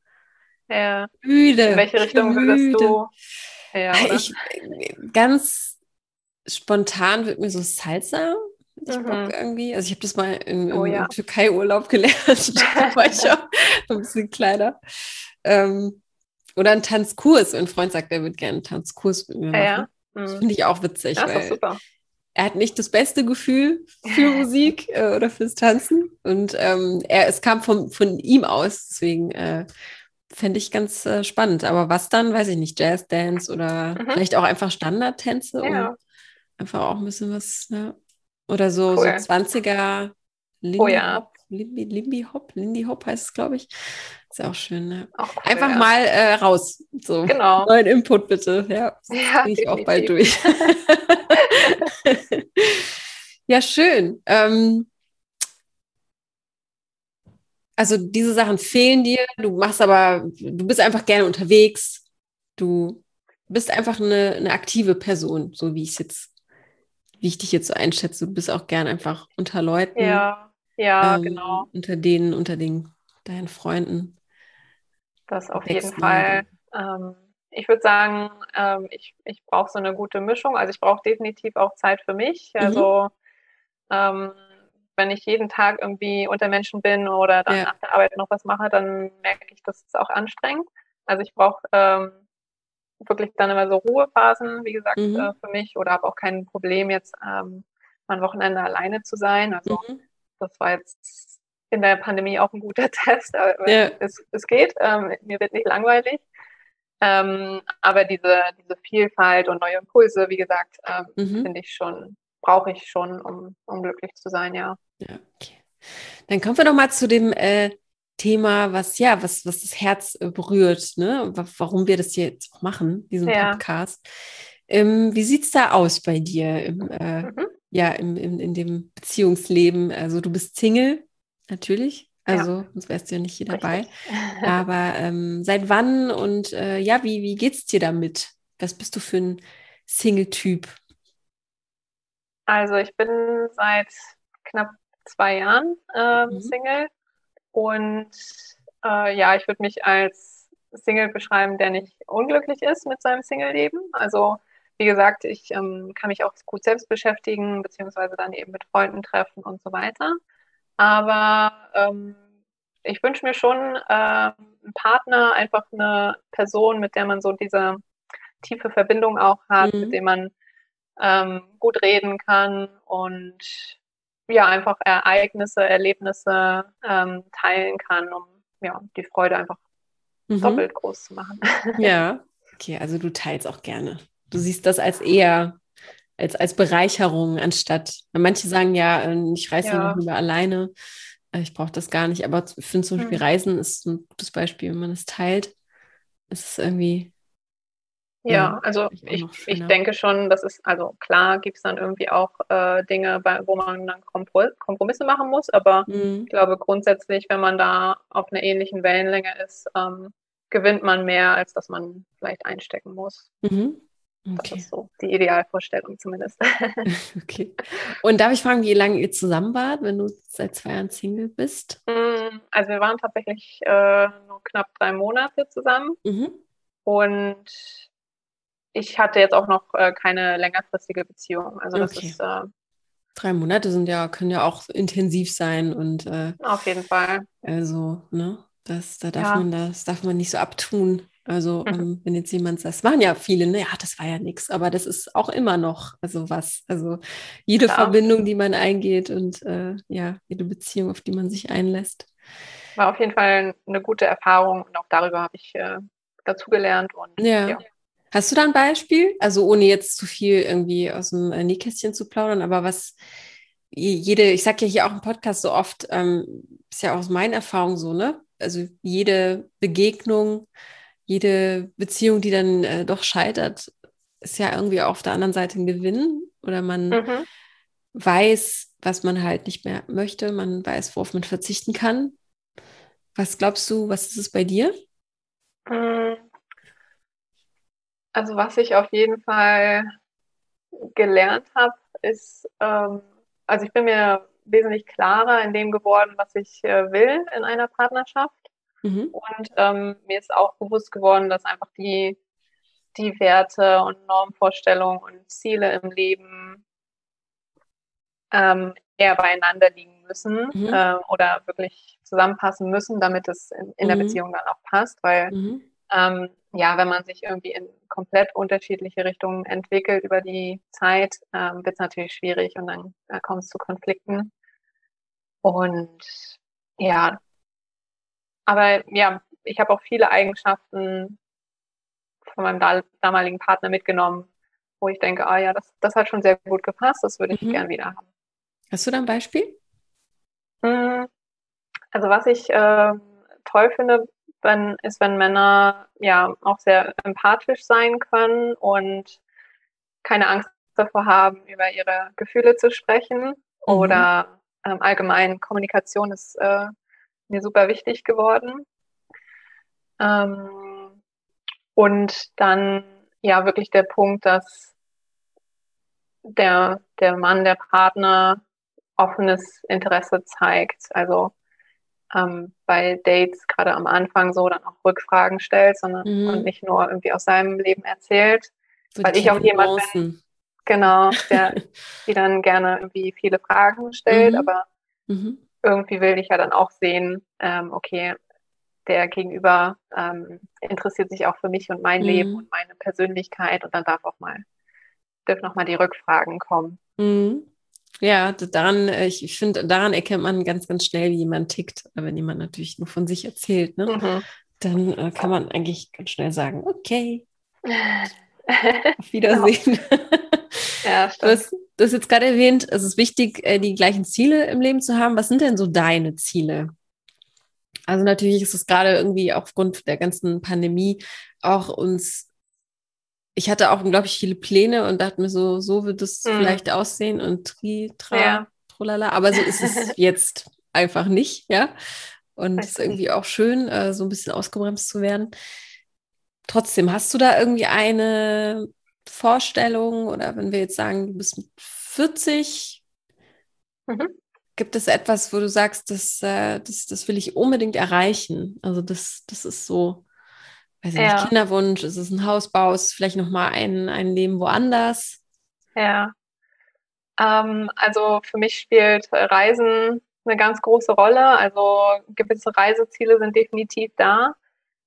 ja. müde. In welche Richtung würdest du? Ja, ich, ganz spontan wird mir so Salsa ich. Bock irgendwie. Also ich habe das mal im, im, oh, ja. <laughs> Türkei-Urlaub gelernt. <laughs> da war ich auch <laughs> ein bisschen kleiner. Ähm, oder ein Tanzkurs. Ein Freund sagt, er würde gerne einen Tanzkurs mit mir machen. Ja, Das mhm. finde ich auch witzig. Das ist super. Er hat nicht das beste Gefühl für Musik äh, oder fürs Tanzen. Und ähm, er, es kam vom, von ihm aus. Deswegen äh, fände ich ganz äh, spannend. Aber was dann, weiß ich nicht, Jazz, Dance oder mhm. vielleicht auch einfach Standardtänze, ja. um Einfach auch ein bisschen was, ja. Oder so, cool. so 20er Lindy oh ja. Hop, Limbi, Limbi Hop, Lindy Hop heißt es, glaube ich. Ist ja auch schön, ne? Auch cool, Einfach ja. mal äh, raus. So. Genau. Neuen Input bitte. Ja, ja bin ich auch bald durch. <laughs> ja, schön. Ähm, also diese Sachen fehlen dir, du machst aber, du bist einfach gerne unterwegs, du bist einfach eine, eine aktive Person, so wie ich es jetzt wie ich dich jetzt so einschätze. Du bist auch gern einfach unter Leuten. Ja, ja, ähm, genau. Unter denen, unter den, deinen Freunden. Das auf jeden Fall. Ähm, ich würde sagen, ähm, ich, ich brauche so eine gute Mischung. Also ich brauche definitiv auch Zeit für mich. Mhm. Also ähm, wenn ich jeden Tag irgendwie unter Menschen bin oder dann ja. nach der Arbeit noch was mache, dann merke ich, das ist auch anstrengend. Also ich brauche ähm, wirklich dann immer so Ruhephasen, wie gesagt, mhm. äh, für mich oder habe auch kein Problem, jetzt ähm, ein Wochenende alleine zu sein. Also mhm. das war jetzt in der Pandemie auch ein guter <laughs> Test, aber ja. es, es geht, ähm, mir wird nicht langweilig. Ähm, aber diese, diese Vielfalt und neue Impulse, wie gesagt, ähm, mhm. finde ich schon brauche ich schon, um, um glücklich zu sein, ja. Ja, okay. Dann kommen wir noch mal zu dem äh, Thema, was ja, was, was das Herz äh, berührt, ne? Warum wir das hier jetzt auch machen, diesen ja. Podcast. Ähm, wie sieht es da aus bei dir im, äh, mhm. ja, im, im, in dem Beziehungsleben? Also du bist Single, natürlich. Also, ja. sonst wärst du ja nicht hier dabei. <laughs> Aber ähm, seit wann und äh, ja, wie, wie geht's dir damit? Was bist du für ein Single-Typ? Also, ich bin seit knapp zwei Jahren äh, mhm. Single und äh, ja, ich würde mich als Single beschreiben, der nicht unglücklich ist mit seinem Single-Leben. Also, wie gesagt, ich ähm, kann mich auch gut selbst beschäftigen, beziehungsweise dann eben mit Freunden treffen und so weiter. Aber ähm, ich wünsche mir schon äh, einen Partner, einfach eine Person, mit der man so diese tiefe Verbindung auch hat, mhm. mit dem man ähm, gut reden kann und ja, einfach Ereignisse, Erlebnisse ähm, teilen kann, um ja, die Freude einfach mhm. doppelt groß zu machen. <laughs> Ja, okay, also du teilst auch gerne. Du siehst das als eher als, als Bereicherung, anstatt, manche sagen ja, äh, ich reise ja. noch lieber alleine, äh, ich brauche das gar nicht, aber ich finde zum Beispiel mhm. Reisen ist ein gutes Beispiel, wenn man es teilt. Es ist irgendwie. Ja, also ich, ich denke schon, das ist, also klar gibt es dann irgendwie auch äh, Dinge, bei, wo man dann Kompromisse machen muss, aber mhm. ich glaube grundsätzlich, wenn man da auf einer ähnlichen Wellenlänge ist, ähm, gewinnt man mehr, als dass man vielleicht einstecken muss. Mhm. Okay. Das ist so die Idealvorstellung zumindest. <laughs> <laughs> okay. Und darf ich fragen, wie lange ihr zusammen wart, wenn du seit zwei Jahren Single bist? Mm, also wir waren tatsächlich äh, nur knapp drei Monate zusammen. Mhm. Und ich hatte jetzt auch noch äh, keine längerfristige Beziehung. Also das okay. ist äh, drei Monate sind ja, können ja auch intensiv sein und äh, auf jeden Fall. Also, ne? Das, da darf ja. man das darf man nicht so abtun. Also, mhm. ähm, wenn jetzt jemand sagt, das machen ja viele, ne, ja, das war ja nichts, aber das ist auch immer noch, also was, also jede Klar. Verbindung, die man eingeht und äh, ja, jede Beziehung, auf die man sich einlässt. War auf jeden Fall eine gute Erfahrung und auch darüber habe ich äh, dazugelernt und ja. ja. Hast du da ein Beispiel? Also ohne jetzt zu viel irgendwie aus dem äh, Nähkästchen zu plaudern, aber was jede, ich sage ja hier auch im Podcast so oft, ähm, ist ja auch aus meinen Erfahrungen so, ne? Also jede Begegnung jede Beziehung, die dann äh, doch scheitert, ist ja irgendwie auf der anderen Seite ein Gewinn oder man mhm. weiß, was man halt nicht mehr möchte, man weiß, worauf man verzichten kann. Was glaubst du, was ist es bei dir? Mm. Also was ich auf jeden Fall gelernt habe, ist, ähm, also ich bin mir wesentlich klarer in dem geworden, was ich äh, will in einer Partnerschaft. Mhm. Und ähm, mir ist auch bewusst geworden, dass einfach die, die Werte und Normvorstellungen und Ziele im Leben ähm, eher beieinander liegen müssen mhm. äh, oder wirklich zusammenpassen müssen, damit es in, in der mhm. Beziehung dann auch passt. Weil mhm. ähm, ja, wenn man sich irgendwie in komplett unterschiedliche Richtungen entwickelt über die Zeit, ähm, wird es natürlich schwierig und dann äh, kommt es zu Konflikten. Und ja, aber ja, ich habe auch viele Eigenschaften von meinem da damaligen Partner mitgenommen, wo ich denke, ah ja, das, das hat schon sehr gut gepasst, das würde ich mhm. gern wieder haben. Hast du da ein Beispiel? Hm, also was ich äh, toll finde, wenn, ist, wenn Männer ja auch sehr empathisch sein können und keine Angst davor haben, über ihre Gefühle zu sprechen mhm. oder ähm, allgemein Kommunikation ist äh, mir super wichtig geworden. Ähm, und dann ja wirklich der Punkt, dass der, der Mann, der Partner offenes Interesse zeigt. Also ähm, bei Dates gerade am Anfang so dann auch Rückfragen stellt, sondern mhm. und nicht nur irgendwie aus seinem Leben erzählt. So weil ich auch jemand bin, genau, der <laughs> die dann gerne irgendwie viele Fragen stellt, mhm. aber mhm irgendwie will ich ja dann auch sehen, ähm, okay, der Gegenüber ähm, interessiert sich auch für mich und mein mhm. Leben und meine Persönlichkeit und dann darf auch mal, dürfen noch mal die Rückfragen kommen. Ja, daran, äh, ich finde, daran erkennt man ganz, ganz schnell, wie jemand tickt. Wenn jemand natürlich nur von sich erzählt, ne? Mhm. dann äh, kann man eigentlich ganz schnell sagen, okay. <laughs> Auf Wiedersehen. ja, <laughs> du, hast, du hast jetzt gerade erwähnt, es ist wichtig, äh, die gleichen Ziele im Leben zu haben. Was sind denn so deine Ziele? Also natürlich ist es gerade irgendwie aufgrund der ganzen Pandemie auch uns, ich hatte auch unglaublich viele Pläne und dachte mir so, so wird es mhm. vielleicht aussehen und tri, tra, ja. trolala. Aber so ist es <laughs> jetzt einfach nicht, ja. Und es ist irgendwie auch schön, äh, so ein bisschen ausgebremst zu werden. Trotzdem, hast du da irgendwie eine Vorstellung oder wenn wir jetzt sagen, du bist mit 40, mhm. gibt es etwas, wo du sagst, das, äh, das, das will ich unbedingt erreichen? Also das, das ist so, weiß ja. nicht, Kinderwunsch, ist es ein Hausbau, ist es vielleicht nochmal ein, ein Leben woanders? Ja. Ähm, also für mich spielt Reisen eine ganz große Rolle. Also gewisse Reiseziele sind definitiv da.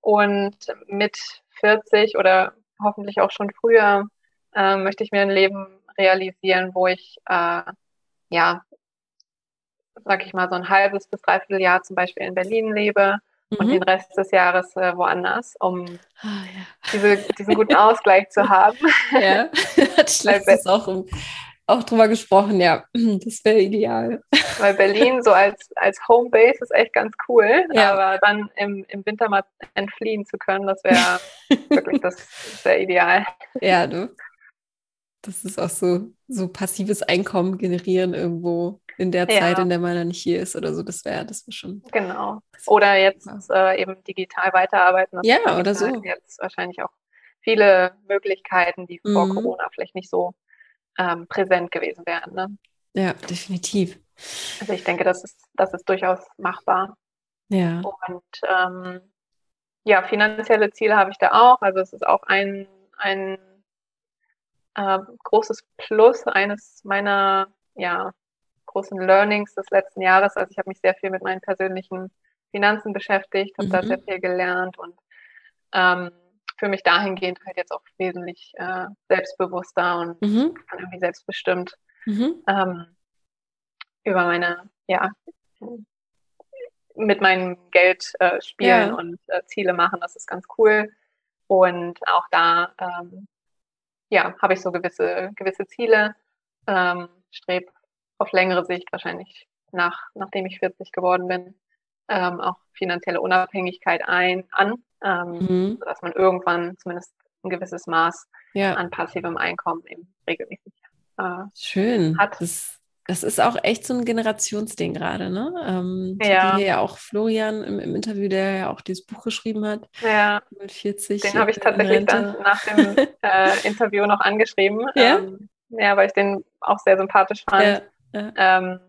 Und mit 40 oder hoffentlich auch schon früher äh, möchte ich mir ein Leben realisieren, wo ich, äh, ja, sag ich mal, so ein halbes bis dreiviertel Jahr zum Beispiel in Berlin lebe mhm. und den Rest des Jahres äh, woanders, um oh, ja. diese, diesen guten Ausgleich zu haben. <laughs> Ja, <laughs> das ist auch auch drüber gesprochen, ja. <clears throat> Das wäre ideal. <laughs> Weil Berlin so als, als Homebase ist echt ganz cool, ja. aber dann im, im Winter mal entfliehen zu können, das wäre wirklich das, das wär ideal. Ja, du. Das ist auch so, so passives Einkommen generieren irgendwo in der Zeit, ja. in der man dann nicht hier ist oder so. Das wäre das wär schon. Genau. Oder jetzt äh, eben digital weiterarbeiten. Das ja, oder so. Jetzt wahrscheinlich auch viele Möglichkeiten, die vor mhm. Corona vielleicht nicht so ähm, präsent gewesen wären. Ne? Ja, definitiv. Also ich denke, das ist, das ist durchaus machbar. Ja. Und ähm, ja, finanzielle Ziele habe ich da auch. Also es ist auch ein, ein äh, großes Plus, eines meiner ja, großen Learnings des letzten Jahres. Also ich habe mich sehr viel mit meinen persönlichen Finanzen beschäftigt, habe mhm. da sehr viel gelernt und ähm, für mich dahingehend halt jetzt auch wesentlich äh, selbstbewusster und mhm. irgendwie selbstbestimmt mhm. ähm, über meine, ja, mit meinem Geld äh, spielen ja. und äh, Ziele machen. Das ist ganz cool. Und auch da, ähm, ja, habe ich so gewisse, gewisse Ziele, ähm, strebe auf längere Sicht wahrscheinlich nach, nachdem ich 40 geworden bin, ähm, auch finanzielle Unabhängigkeit ein, an, ähm, mhm. sodass man irgendwann zumindest ein gewisses Maß ja. an passivem Einkommen eben regelmäßig äh, Schön. hat. Das, das ist auch echt so ein Generationsding gerade, ne? Ähm, ja. Ja auch Florian im, im, Interview, der ja auch dieses Buch geschrieben hat. Ja. Mit 40. Den habe ich tatsächlich dann nach dem <laughs> äh, Interview noch angeschrieben. Ja? Ähm, ja, weil ich den auch sehr sympathisch fand. Ja. Ja. Ähm,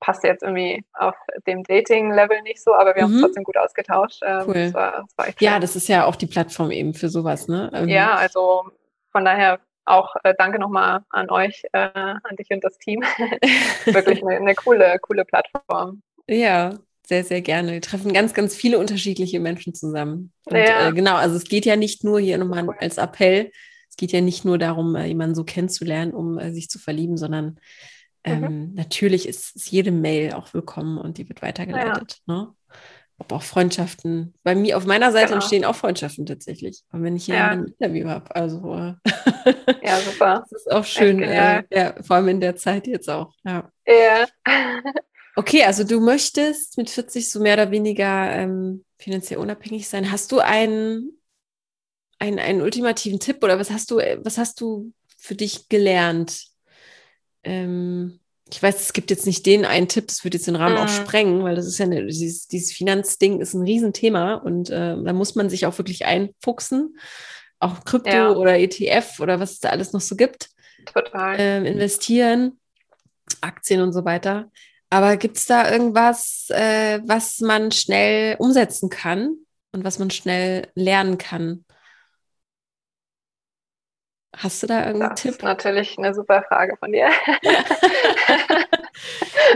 passte jetzt irgendwie auf dem Dating-Level nicht so, aber wir mhm. haben uns trotzdem gut ausgetauscht. Ähm, cool. Das war, das war ja, das ist ja auch die Plattform eben für sowas, ne? Ähm, ja, also von daher auch äh, danke nochmal an euch, äh, an dich und das Team. <laughs> Wirklich eine, eine, coole, coole Plattform. Ja, sehr, sehr gerne. Wir treffen ganz, ganz viele unterschiedliche Menschen zusammen. Und ja. äh, genau, also es geht ja nicht nur hier nochmal als Appell, es geht ja nicht nur darum, äh, jemanden so kennenzulernen, um äh, sich zu verlieben, sondern Mhm. Ähm, natürlich ist, ist, jede Mail auch willkommen und die wird weitergeleitet. Ja. Ne? Ob auch Freundschaften. Bei mir, auf meiner Seite genau. entstehen auch Freundschaften tatsächlich. Und wenn ich hier ja. ein Interview habe, also äh, ja, super. <laughs> Das ist auch schön, äh, ja, vor allem in der Zeit jetzt auch. Ja. ja. <laughs> okay, also du möchtest mit 40 so mehr oder weniger ähm, finanziell unabhängig sein. Hast du einen, einen, einen ultimativen Tipp oder was hast du, was hast du für dich gelernt ähm, ich weiß, es gibt jetzt nicht den einen Tipp, das würde jetzt den Rahmen mhm. auch sprengen, weil das ist ja eine, dieses, dieses Finanzding ist ein Riesenthema und äh, da muss man sich auch wirklich einfuchsen. Auch Krypto ja. oder ETF oder was es da alles noch so gibt. Total. Ähm, investieren, Aktien und so weiter. Aber gibt es da irgendwas, äh, was man schnell umsetzen kann und was man schnell lernen kann? Hast du da irgendeinen das Tipp? Das ist natürlich eine super Frage von dir. <laughs>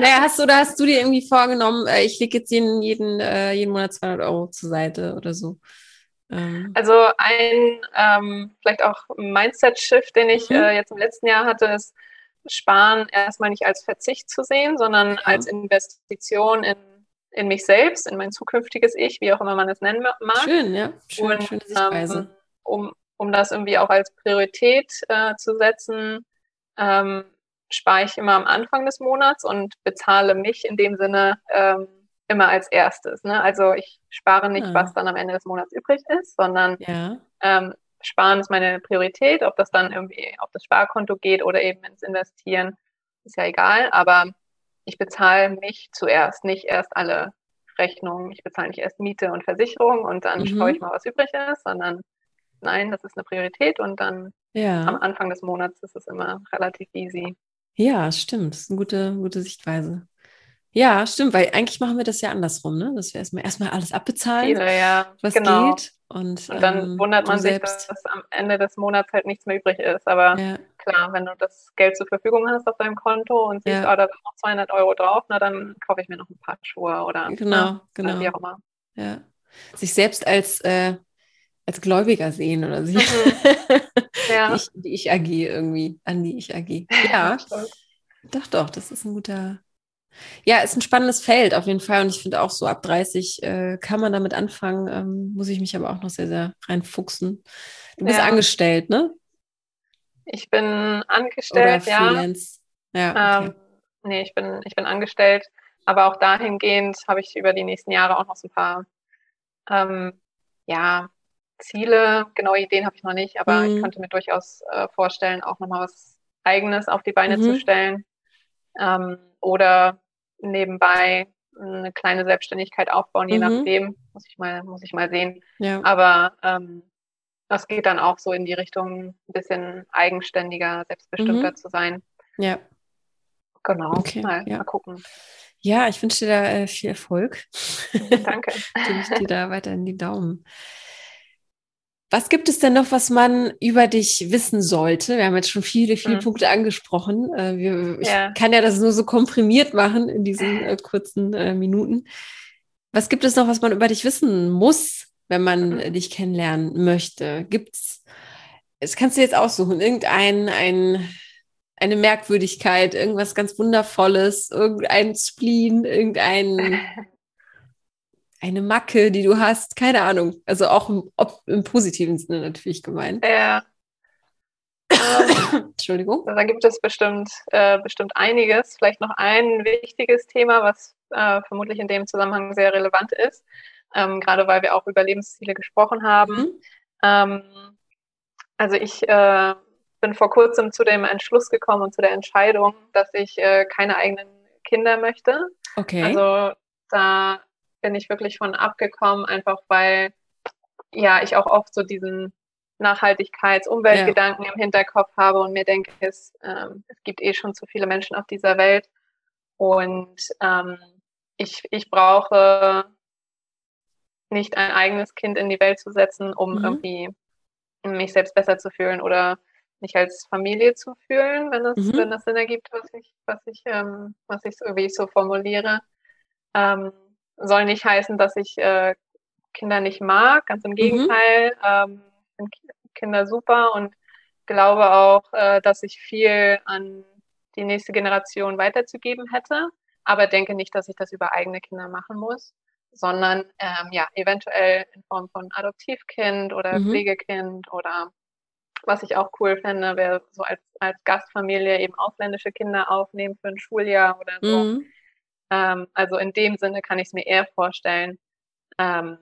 naja, hast du, da hast du dir irgendwie vorgenommen, äh, ich lege jetzt jeden, jeden, äh, jeden Monat 200 Euro zur Seite oder so? Ähm. Also ein ähm, vielleicht auch Mindset-Shift, den ich mhm. äh, jetzt im letzten Jahr hatte, ist Sparen erstmal nicht als Verzicht zu sehen, sondern ja. als Investition in, in mich selbst, in mein zukünftiges Ich, wie auch immer man es nennen mag. Schön, ja. Schön, Und, schöne Sichtweise. Ähm, um um das irgendwie auch als Priorität äh, zu setzen, ähm, spare ich immer am Anfang des Monats und bezahle mich in dem Sinne ähm, immer als erstes. Ne? Also ich spare nicht, ja. was dann am Ende des Monats übrig ist, sondern ja. ähm, Sparen ist meine Priorität. Ob das dann irgendwie auf das Sparkonto geht oder eben ins Investieren, ist ja egal. Aber ich bezahle mich zuerst, nicht erst alle Rechnungen. Ich bezahle nicht erst Miete und Versicherung und dann mhm. schaue ich mal, was übrig ist, sondern nein, das ist eine Priorität und dann ja. am Anfang des Monats ist es immer relativ easy. Ja, stimmt. Das ist eine gute, gute Sichtweise. Ja, stimmt, weil eigentlich machen wir das ja andersrum, ne? Dass wir erstmal erstmal alles abbezahlen, Viele, ja. was genau. geht. Und, und dann ähm, wundert man sich, dass am Ende des Monats halt nichts mehr übrig ist. Aber ja. klar, wenn du das Geld zur Verfügung hast auf deinem Konto und siehst, ja. oh, da sind noch 200 Euro drauf, na dann kaufe ich mir noch ein paar Schuhe oder genau, ne, genau. wie auch immer. Ja. Sich selbst als, äh, als Gläubiger sehen oder sie. Mhm. <laughs> ja. die, ich, die Ich AG irgendwie, an die Ich AG. <laughs> Ja, doch, doch, das ist ein guter, ja, ist ein spannendes Feld auf jeden Fall. Und ich finde auch so ab 30 äh, kann man damit anfangen. Ähm, muss ich mich aber auch noch sehr, sehr reinfuchsen. Du bist ja. angestellt, ne? Ich bin angestellt, Oder Freelance. ja. ja okay. ähm, nee, ich bin, ich bin angestellt. Aber auch dahingehend habe ich über die nächsten Jahre auch noch so ein paar ähm, ja, Ziele. Genaue Ideen habe ich noch nicht, aber mhm. ich könnte mir durchaus äh, vorstellen, auch nochmal was Eigenes auf die Beine mhm. zu stellen. Ähm, oder nebenbei eine kleine Selbstständigkeit aufbauen, je mhm. nachdem, muss ich mal, muss ich mal sehen. Ja. Aber ähm, das geht dann auch so in die Richtung, ein bisschen eigenständiger, selbstbestimmter mhm. zu sein. Ja. Genau. Okay. Mal, ja. mal gucken. Ja, ich wünsche dir da äh, viel Erfolg. Danke. <laughs> Ich dir da weiter in die Daumen. Was gibt es denn noch, was man über dich wissen sollte? Wir haben jetzt schon viele, viele mhm. Punkte angesprochen. Äh, wir, ja. Ich kann ja das nur so komprimiert machen in diesen äh, kurzen äh, Minuten. Was gibt es noch, was man über dich wissen muss, wenn man mhm. dich kennenlernen möchte? Gibt's, das kannst du jetzt aussuchen, irgendein, ein, eine Merkwürdigkeit, irgendwas ganz Wundervolles, irgendein Spleen, irgendein <laughs> eine Macke, die du hast, keine Ahnung. Also auch im, ob, im positiven Sinne natürlich gemeint. Ja. Ähm, <coughs> Entschuldigung. Da gibt es bestimmt, äh, bestimmt einiges. Vielleicht noch ein wichtiges Thema, was äh, vermutlich in dem Zusammenhang sehr relevant ist, ähm, gerade weil wir auch über Lebensziele gesprochen haben. Mhm. Ähm, also ich äh, bin vor kurzem zu dem Entschluss gekommen und zu der Entscheidung, dass ich äh, keine eigenen Kinder möchte. Okay. Also da bin ich wirklich von abgekommen, einfach weil ja ich auch oft so diesen Nachhaltigkeits-, Umweltgedanken ja. im Hinterkopf habe und mir denke, es, ähm, es gibt eh schon zu viele Menschen auf dieser Welt und ähm, ich, ich brauche nicht ein eigenes Kind in die Welt zu setzen, um mhm. irgendwie mich selbst besser zu fühlen oder mich als Familie zu fühlen, wenn das, mhm. wenn das Sinn ergibt, was ich, was ich, ähm, was ich so, wie ich so formuliere. Ähm, soll nicht heißen, dass ich äh, Kinder nicht mag, ganz im mhm. Gegenteil. Mhm. Ähm, finde Kinder super und glaube auch, äh, dass ich viel an die nächste Generation weiterzugeben hätte, aber denke nicht, dass ich das über eigene Kinder machen muss, sondern ähm, ja, eventuell in Form von Adoptivkind oder mhm. Pflegekind oder was ich auch cool fände, wäre so als, als Gastfamilie eben ausländische Kinder aufnehmen für ein Schuljahr oder so. Mhm. Ähm, also in dem Sinne kann ich es mir eher vorstellen. Ähm,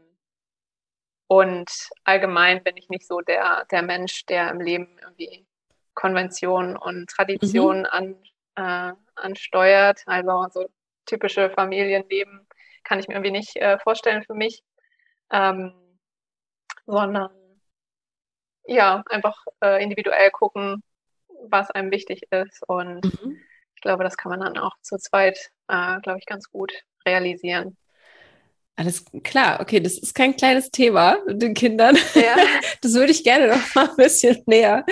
und allgemein bin ich nicht so der, der Mensch, der im Leben irgendwie Konventionen und Traditionen mhm. an, äh, ansteuert. Also so typische Familienleben kann ich mir irgendwie nicht äh, vorstellen für mich. Ähm, sondern ja, einfach äh, individuell gucken, was einem wichtig ist und mhm glaube, das kann man dann auch zu zweit, äh, glaube ich, ganz gut realisieren. Alles klar, okay, das ist kein kleines Thema mit den Kindern. Ja. <laughs> Das würde ich gerne noch mal ein bisschen näher,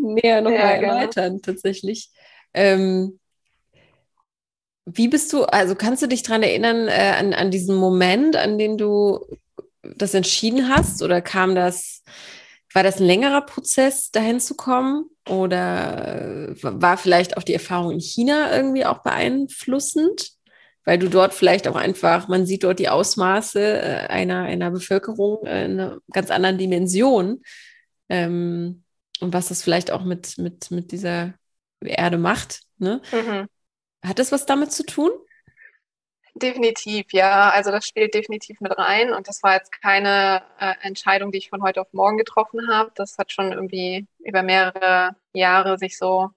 näher noch ja, mal erläutern, tatsächlich. Ähm, wie bist du, also kannst du dich daran erinnern, äh, an, an diesen Moment, an den du das entschieden hast? Oder kam das, war das ein längerer Prozess, dahin zu kommen? Oder war vielleicht auch die Erfahrung in China irgendwie auch beeinflussend? Weil du dort vielleicht auch einfach, man sieht dort die Ausmaße äh, einer, einer Bevölkerung äh, in einer ganz anderen Dimension. ähm, und was das vielleicht auch mit, mit, mit dieser Erde macht. Ne? Mhm. Hat das was damit zu tun? Definitiv, ja. Also das spielt definitiv mit rein. Und das war jetzt keine äh, Entscheidung, die ich von heute auf morgen getroffen habe. Das hat schon irgendwie über mehrere Jahre sich so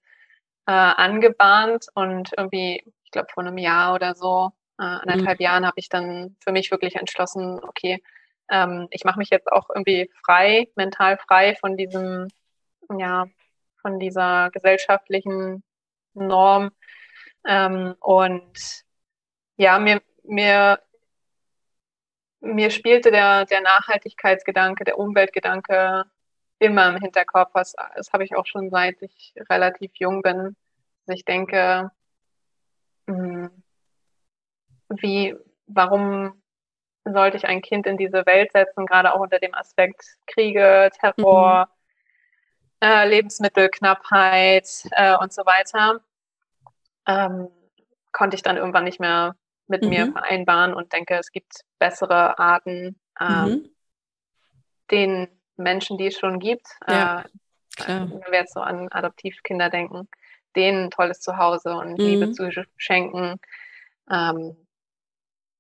äh, angebahnt. Und irgendwie, ich glaube, vor einem Jahr oder so, äh, anderthalb mhm. Jahren, habe ich dann für mich wirklich entschlossen, okay, ähm, ich mache mich jetzt auch irgendwie frei, mental frei von diesem, ja, von dieser gesellschaftlichen Norm. Ähm, und ja, mir, mir, mir spielte der, der Nachhaltigkeitsgedanke, der Umweltgedanke immer im Hinterkopf. Das, das habe ich auch schon seit ich relativ jung bin. Also ich denke, hm, wie, warum sollte ich ein Kind in diese Welt setzen, gerade auch unter dem Aspekt Kriege, Terror, mhm. äh, Lebensmittelknappheit äh, und so weiter, ähm, konnte ich dann irgendwann nicht mehr mit mhm. mir vereinbaren und denke, es gibt bessere Arten, ähm, mhm. den Menschen, die es schon gibt, ja, äh, wenn wir jetzt so an Adoptivkinder denken, denen ein tolles Zuhause und mhm. Liebe zu schenken. Ähm,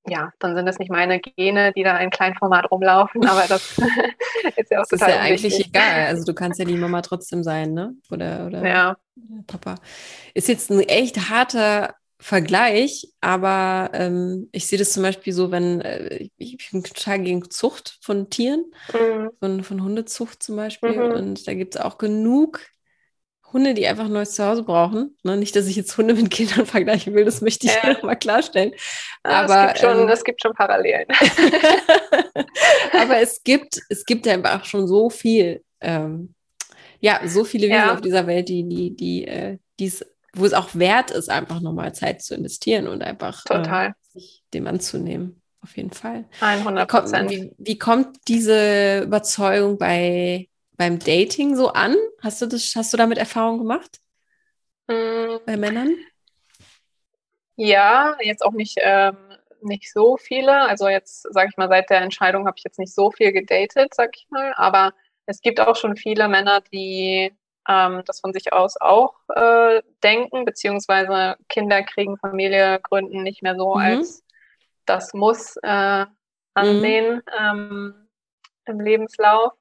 ja, dann sind es nicht meine Gene, die da in Kleinformat rumlaufen, aber das <laughs> <laughs> ist ja auch das total ist ja eigentlich egal. Also du kannst ja die Mama trotzdem sein, ne? Oder, oder ja. Papa. Ist jetzt ein echt harter Vergleich, aber ähm, ich sehe das zum Beispiel so, wenn äh, ich bin total gegen Zucht von Tieren, mhm. von, von Hundezucht zum Beispiel. Mhm. Und da gibt es auch genug Hunde, die einfach ein neues Zuhause brauchen. Ne? Nicht, dass ich jetzt Hunde mit Kindern vergleichen will, das möchte ich ja. nochmal klarstellen. Ja, aber es gibt, schon, ähm, es gibt schon Parallelen. <laughs> aber es gibt, es gibt einfach schon so viel, ähm, ja, so viele Wesen ja. auf dieser Welt, die, die, die, äh, die es wo es auch wert ist, einfach nochmal Zeit zu investieren und einfach äh, sich dem anzunehmen. Auf jeden Fall. 100 Prozent. Wie, wie, kommt diese Überzeugung bei, beim Dating so an? Hast du, das, hast du damit Erfahrung gemacht? Mhm. Bei Männern? Ja, jetzt auch nicht, ähm, nicht so viele. Also jetzt, sage ich mal, seit der Entscheidung habe ich jetzt nicht so viel gedatet, sag ich mal. Aber es gibt auch schon viele Männer, die ähm, das von sich aus auch äh, denken, beziehungsweise Kinder kriegen, Familie gründen nicht mehr so mhm. als das muss äh, ansehen mhm. ähm, im Lebenslauf.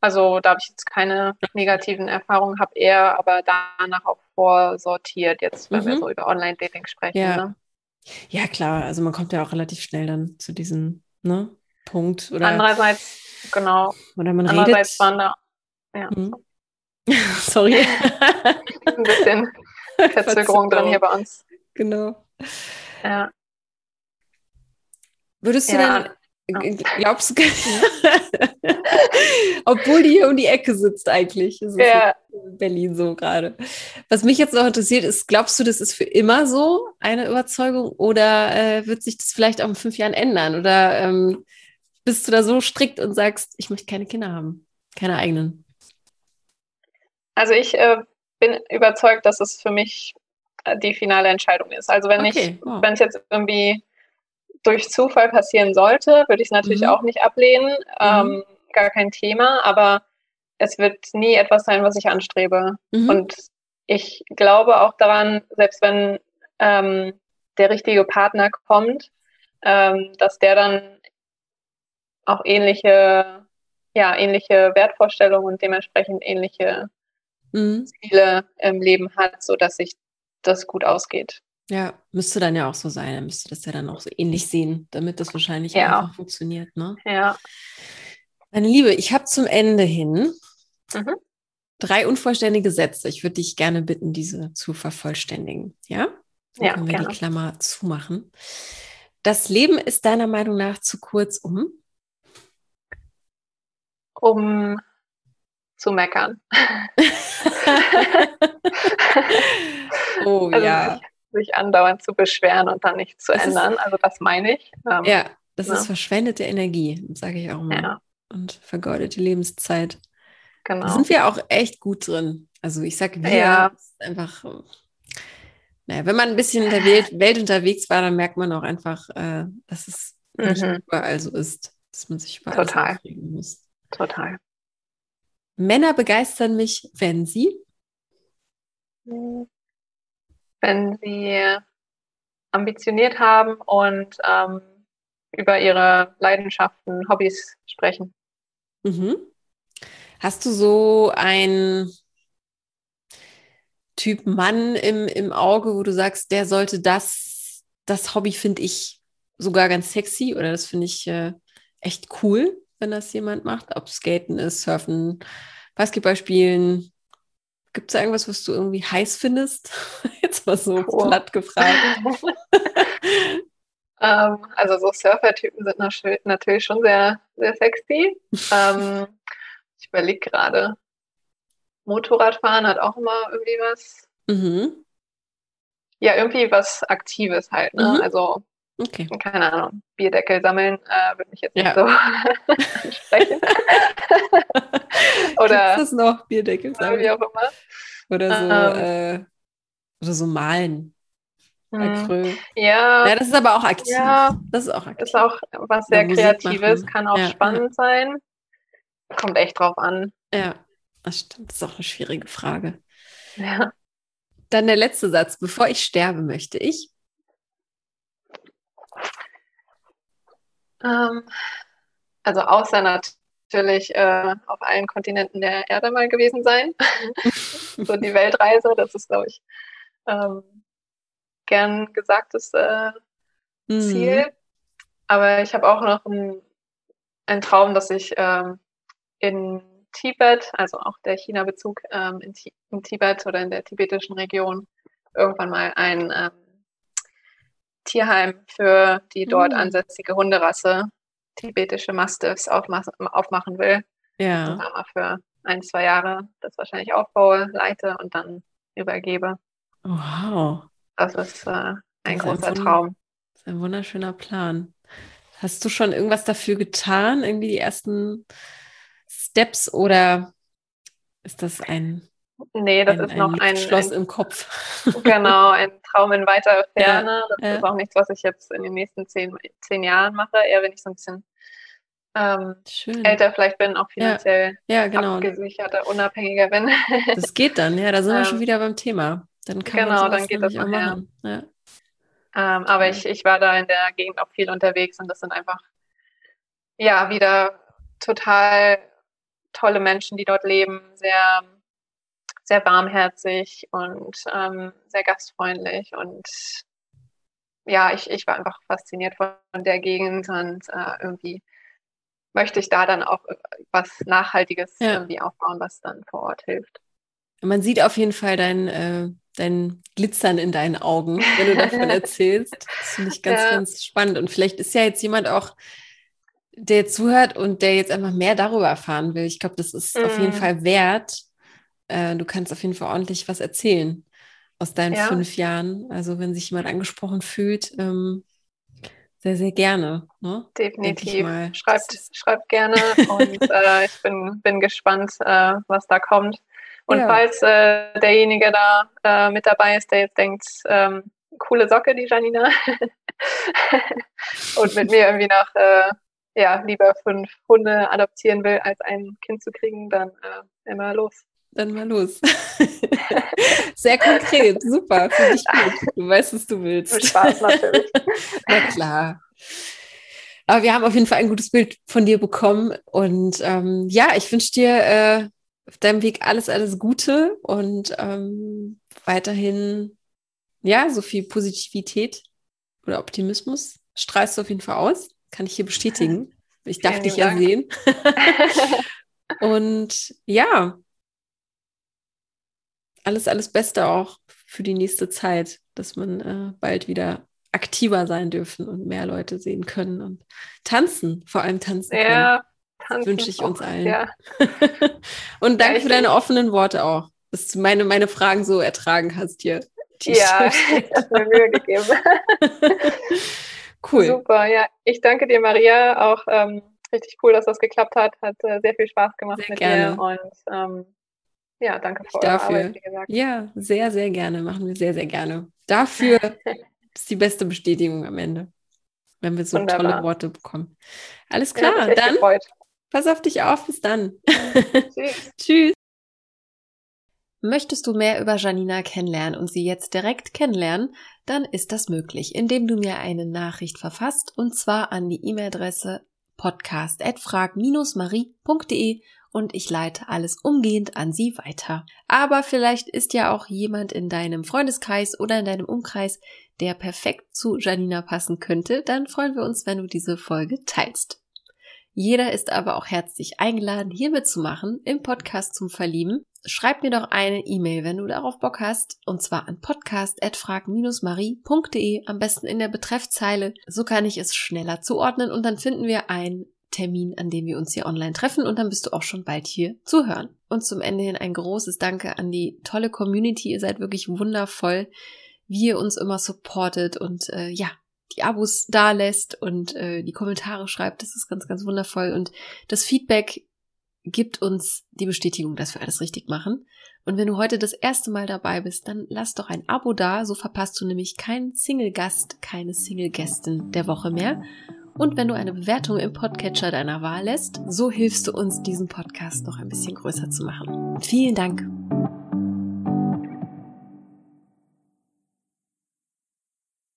Also da habe ich jetzt keine negativen Erfahrungen, habe eher aber danach auch vorsortiert, jetzt wenn mhm. wir so über Online-Dating sprechen. Ja. Ne? ja, klar, also man kommt ja auch relativ schnell dann zu diesem ne, Punkt. Oder, Andererseits, genau. Oder man Andererseits redet. Waren da, ja. Mhm. <laughs> Sorry. <laughs> Ein bisschen <laughs> Verzögerung drin hier bei uns. Genau. Ja. Würdest du ja. denn, glaubst du, obwohl die hier um die Ecke sitzt eigentlich, ist ja. in Berlin so gerade. Was mich jetzt noch interessiert ist, glaubst du, das ist für immer so eine Überzeugung oder äh, wird sich das vielleicht auch in fünf Jahren ändern? Oder ähm, bist du da so strikt und sagst, ich möchte keine Kinder haben, keine eigenen? Also ich äh, bin überzeugt, dass es für mich äh, die finale Entscheidung ist. Also wenn okay. ich, wow. wenn es jetzt irgendwie durch Zufall passieren sollte, würde ich es natürlich mhm. auch nicht ablehnen. Ähm, mhm. Gar kein Thema, aber es wird nie etwas sein, was ich anstrebe. Mhm. Und ich glaube auch daran, selbst wenn ähm, der richtige Partner kommt, ähm, dass der dann auch ähnliche, ja, ähnliche Wertvorstellungen und dementsprechend ähnliche mhm. Ziele im Leben hat, sodass sich das gut ausgeht. Ja, müsste dann ja auch so sein. Dann müsste das ja dann auch so ähnlich sehen, damit das wahrscheinlich ja. einfach funktioniert. Ne? Ja. Meine Liebe, ich habe zum Ende hin mhm. drei unvollständige Sätze. Ich würde dich gerne bitten, diese zu vervollständigen. Ja? Dann ja, können wir gerne. die Klammer zumachen. Das Leben ist deiner Meinung nach zu kurz, um? Um zu meckern. <laughs> oh also ja. Sich, sich, andauernd zu beschweren und dann nichts zu das ändern. Ist, also das meine ich. Ähm, ja, das ne? ist verschwendete Energie, sage ich auch mal. Ja. Und vergeudete Lebenszeit. Genau. Da sind wir auch echt gut drin. Also ich sage, wir ja. einfach, naja, wenn man ein bisschen in der Welt, Welt, unterwegs war, dann merkt man auch einfach, äh, dass es mhm. nicht überall so ist, dass man sich überall Total. muss. Total. Männer begeistern mich, wenn sie? Wenn sie ambitioniert haben und ähm, über ihre Leidenschaften, Hobbys sprechen. Mhm. Hast du so ein Typ Mann im, im Auge, wo du sagst, der sollte das, das Hobby finde ich sogar ganz sexy oder das finde ich äh, echt cool, wenn das jemand macht, ob Skaten ist, Surfen, Basketball spielen. Gibt es da irgendwas, was du irgendwie heiß findest? <laughs> Jetzt mal so oh. platt gefragt. <laughs> ähm, also so Surfer-Typen sind natürlich schon sehr, sehr sexy. ähm, <laughs> ich überlege gerade. Motorradfahren hat auch immer irgendwie was. Mhm. Ja, irgendwie was Aktives halt. Ne? Mhm. Also, okay. keine Ahnung, Bierdeckel sammeln äh, würde mich jetzt nicht so <laughs> ansprechen. <laughs> oder Gibt's das noch, Bierdeckel sammeln? Wie auch immer. Oder so, ähm, äh, oder so malen. Hm. Ja. ja, das ist aber auch aktiv. Ja, das ist auch aktiv. Ist auch was sehr Kreatives, kann auch ja, spannend ja. sein. Kommt echt drauf an. Ja. Das stimmt, das ist auch eine schwierige Frage. Ja. Dann der letzte Satz. Bevor ich sterbe, möchte ich. Also außer natürlich äh, auf allen Kontinenten der Erde mal gewesen sein. <laughs> so die Weltreise, das ist, glaube ich, ähm, gern gesagtes äh, mhm. Ziel. Aber ich habe auch noch einen Traum, dass ich ähm, in Tibet, also auch der China-Bezug ähm, in, in, Tibet oder in der tibetischen Region, irgendwann mal ein ähm, Tierheim für die dort mhm. ansässige Hunderasse, tibetische Mastiffs, aufmachen will. Ja. Und mal für ein, zwei Jahre das wahrscheinlich aufbaue, leite und dann übergebe. Wow. Das ist äh, ein das großer ein Traum. Das ist ein wunderschöner Plan. Hast du schon irgendwas dafür getan? Irgendwie die ersten Steps oder ist das ein Nee, das ein, ist noch ein Schloss im Kopf. Genau, <laughs> ein Traum in weiter Ferne. Ja, das ja. ist auch nichts, was ich jetzt in den nächsten zehn, zehn Jahren mache. Eher wenn ich so ein bisschen ähm, älter vielleicht bin, auch finanziell ja, ja, genau. abgesicherter, unabhängiger bin. Das geht dann, ja, da sind wir schon ähm, wieder beim Thema. Dann kann genau, dann geht das auch machen. Ja. Ähm, aber ich, ich war da in der Gegend auch viel unterwegs und das sind einfach ja wieder total tolle Menschen, die dort leben, sehr, sehr warmherzig und ähm, sehr gastfreundlich. Und ja, ich, ich war einfach fasziniert von der Gegend und äh, irgendwie möchte ich da dann auch was Nachhaltiges ja. irgendwie aufbauen, was dann vor Ort hilft. Man sieht auf jeden Fall dein, äh, dein Glitzern in deinen Augen, wenn du davon <laughs> erzählst. Das finde ich ganz, ja. ganz spannend. Und vielleicht ist ja jetzt jemand auch der zuhört und der jetzt einfach mehr darüber erfahren will, ich glaube, das ist mm. auf jeden mhm. Fall wert. Äh, du kannst auf jeden Fall ordentlich was erzählen aus deinen ja. fünf Jahren. Also wenn sich jemand angesprochen fühlt, ähm, sehr, sehr gerne. Ne? Definitiv. Schreibt, schreibt gerne und <laughs> äh, ich bin, bin gespannt, äh, was da kommt. Und ja. falls äh, derjenige da äh, mit dabei ist, der jetzt denkt, ähm, coole Socke, die Janina, <laughs> und mit mir irgendwie nach äh, ja, lieber fünf Hunde adoptieren will, als ein Kind zu kriegen, dann immer los. Dann mal los. <laughs> Sehr konkret, super, finde ich gut. Du weißt, was du willst. Mit Spaß natürlich. <laughs> Na klar. Aber wir haben auf jeden Fall ein gutes Bild von dir bekommen. Und ähm, ja, ich wünsche dir äh, auf deinem Weg alles, alles Gute und ähm, weiterhin, ja, so viel Positivität oder Optimismus strahlst du auf jeden Fall aus. Kann ich hier bestätigen. Ich darf dich ja sehen. <laughs> Und ja, alles, alles Beste auch für die nächste Zeit, dass man äh, bald wieder aktiver sein dürfen und mehr Leute sehen können und tanzen, vor allem tanzen können. Ja, tanzen wünsche ich uns allen. Ja. <laughs> und danke ja, für deine offenen Worte auch, dass du meine, meine Fragen so ertragen hast hier. Ja, <laughs> ich habe mir Mühe gegeben. <laughs> Cool. Super, ja. Ich danke dir, Maria. Auch ähm, richtig cool, dass das geklappt hat. Hat äh, sehr viel Spaß gemacht sehr mit gerne. dir. Und ähm, ja, danke für eure Dafür. Arbeit, wie gesagt. Ja, sehr, sehr gerne. Machen wir sehr, sehr gerne. Dafür <laughs> ist die beste Bestätigung am Ende, wenn wir so Wunderbar. tolle Worte bekommen. Alles klar, ja, dann. Gefreut. Pass auf dich auf. Bis dann. <laughs> Tschüss. <laughs> Tschüss. Möchtest du mehr über Janina kennenlernen und sie jetzt direkt kennenlernen, dann ist das möglich, indem du mir eine Nachricht verfasst und zwar an die E-Mail-Adresse podcast@frag-marie.de und ich leite alles umgehend an sie weiter. Aber vielleicht ist ja auch jemand in deinem Freundeskreis oder in deinem Umkreis, der perfekt zu Janina passen könnte, dann freuen wir uns, wenn du diese Folge teilst. Jeder ist aber auch herzlich eingeladen, hier mitzumachen im Podcast zum Verlieben. Schreib mir doch eine E-Mail, wenn du darauf Bock hast, und zwar an podcast.frag-marie.de, am besten in der Betreffzeile. So kann ich es schneller zuordnen und dann finden wir einen Termin, an dem wir uns hier online treffen und dann bist du auch schon bald hier zu hören. Und zum Ende hin ein großes Danke an die tolle Community. Ihr seid wirklich wundervoll, wie ihr uns immer supportet und äh, ja, die Abos da lässt und äh, die Kommentare schreibt. Das ist ganz, ganz wundervoll. Und das Feedback gibt uns die Bestätigung, dass wir alles richtig machen. Und wenn du heute das erste Mal dabei bist, dann lass doch ein Abo da, so verpasst du nämlich keinen Single-Gast, keine Single-Gästin der Woche mehr. Und wenn du eine Bewertung im Podcatcher deiner Wahl lässt, so hilfst du uns, diesen Podcast noch ein bisschen größer zu machen. Vielen Dank.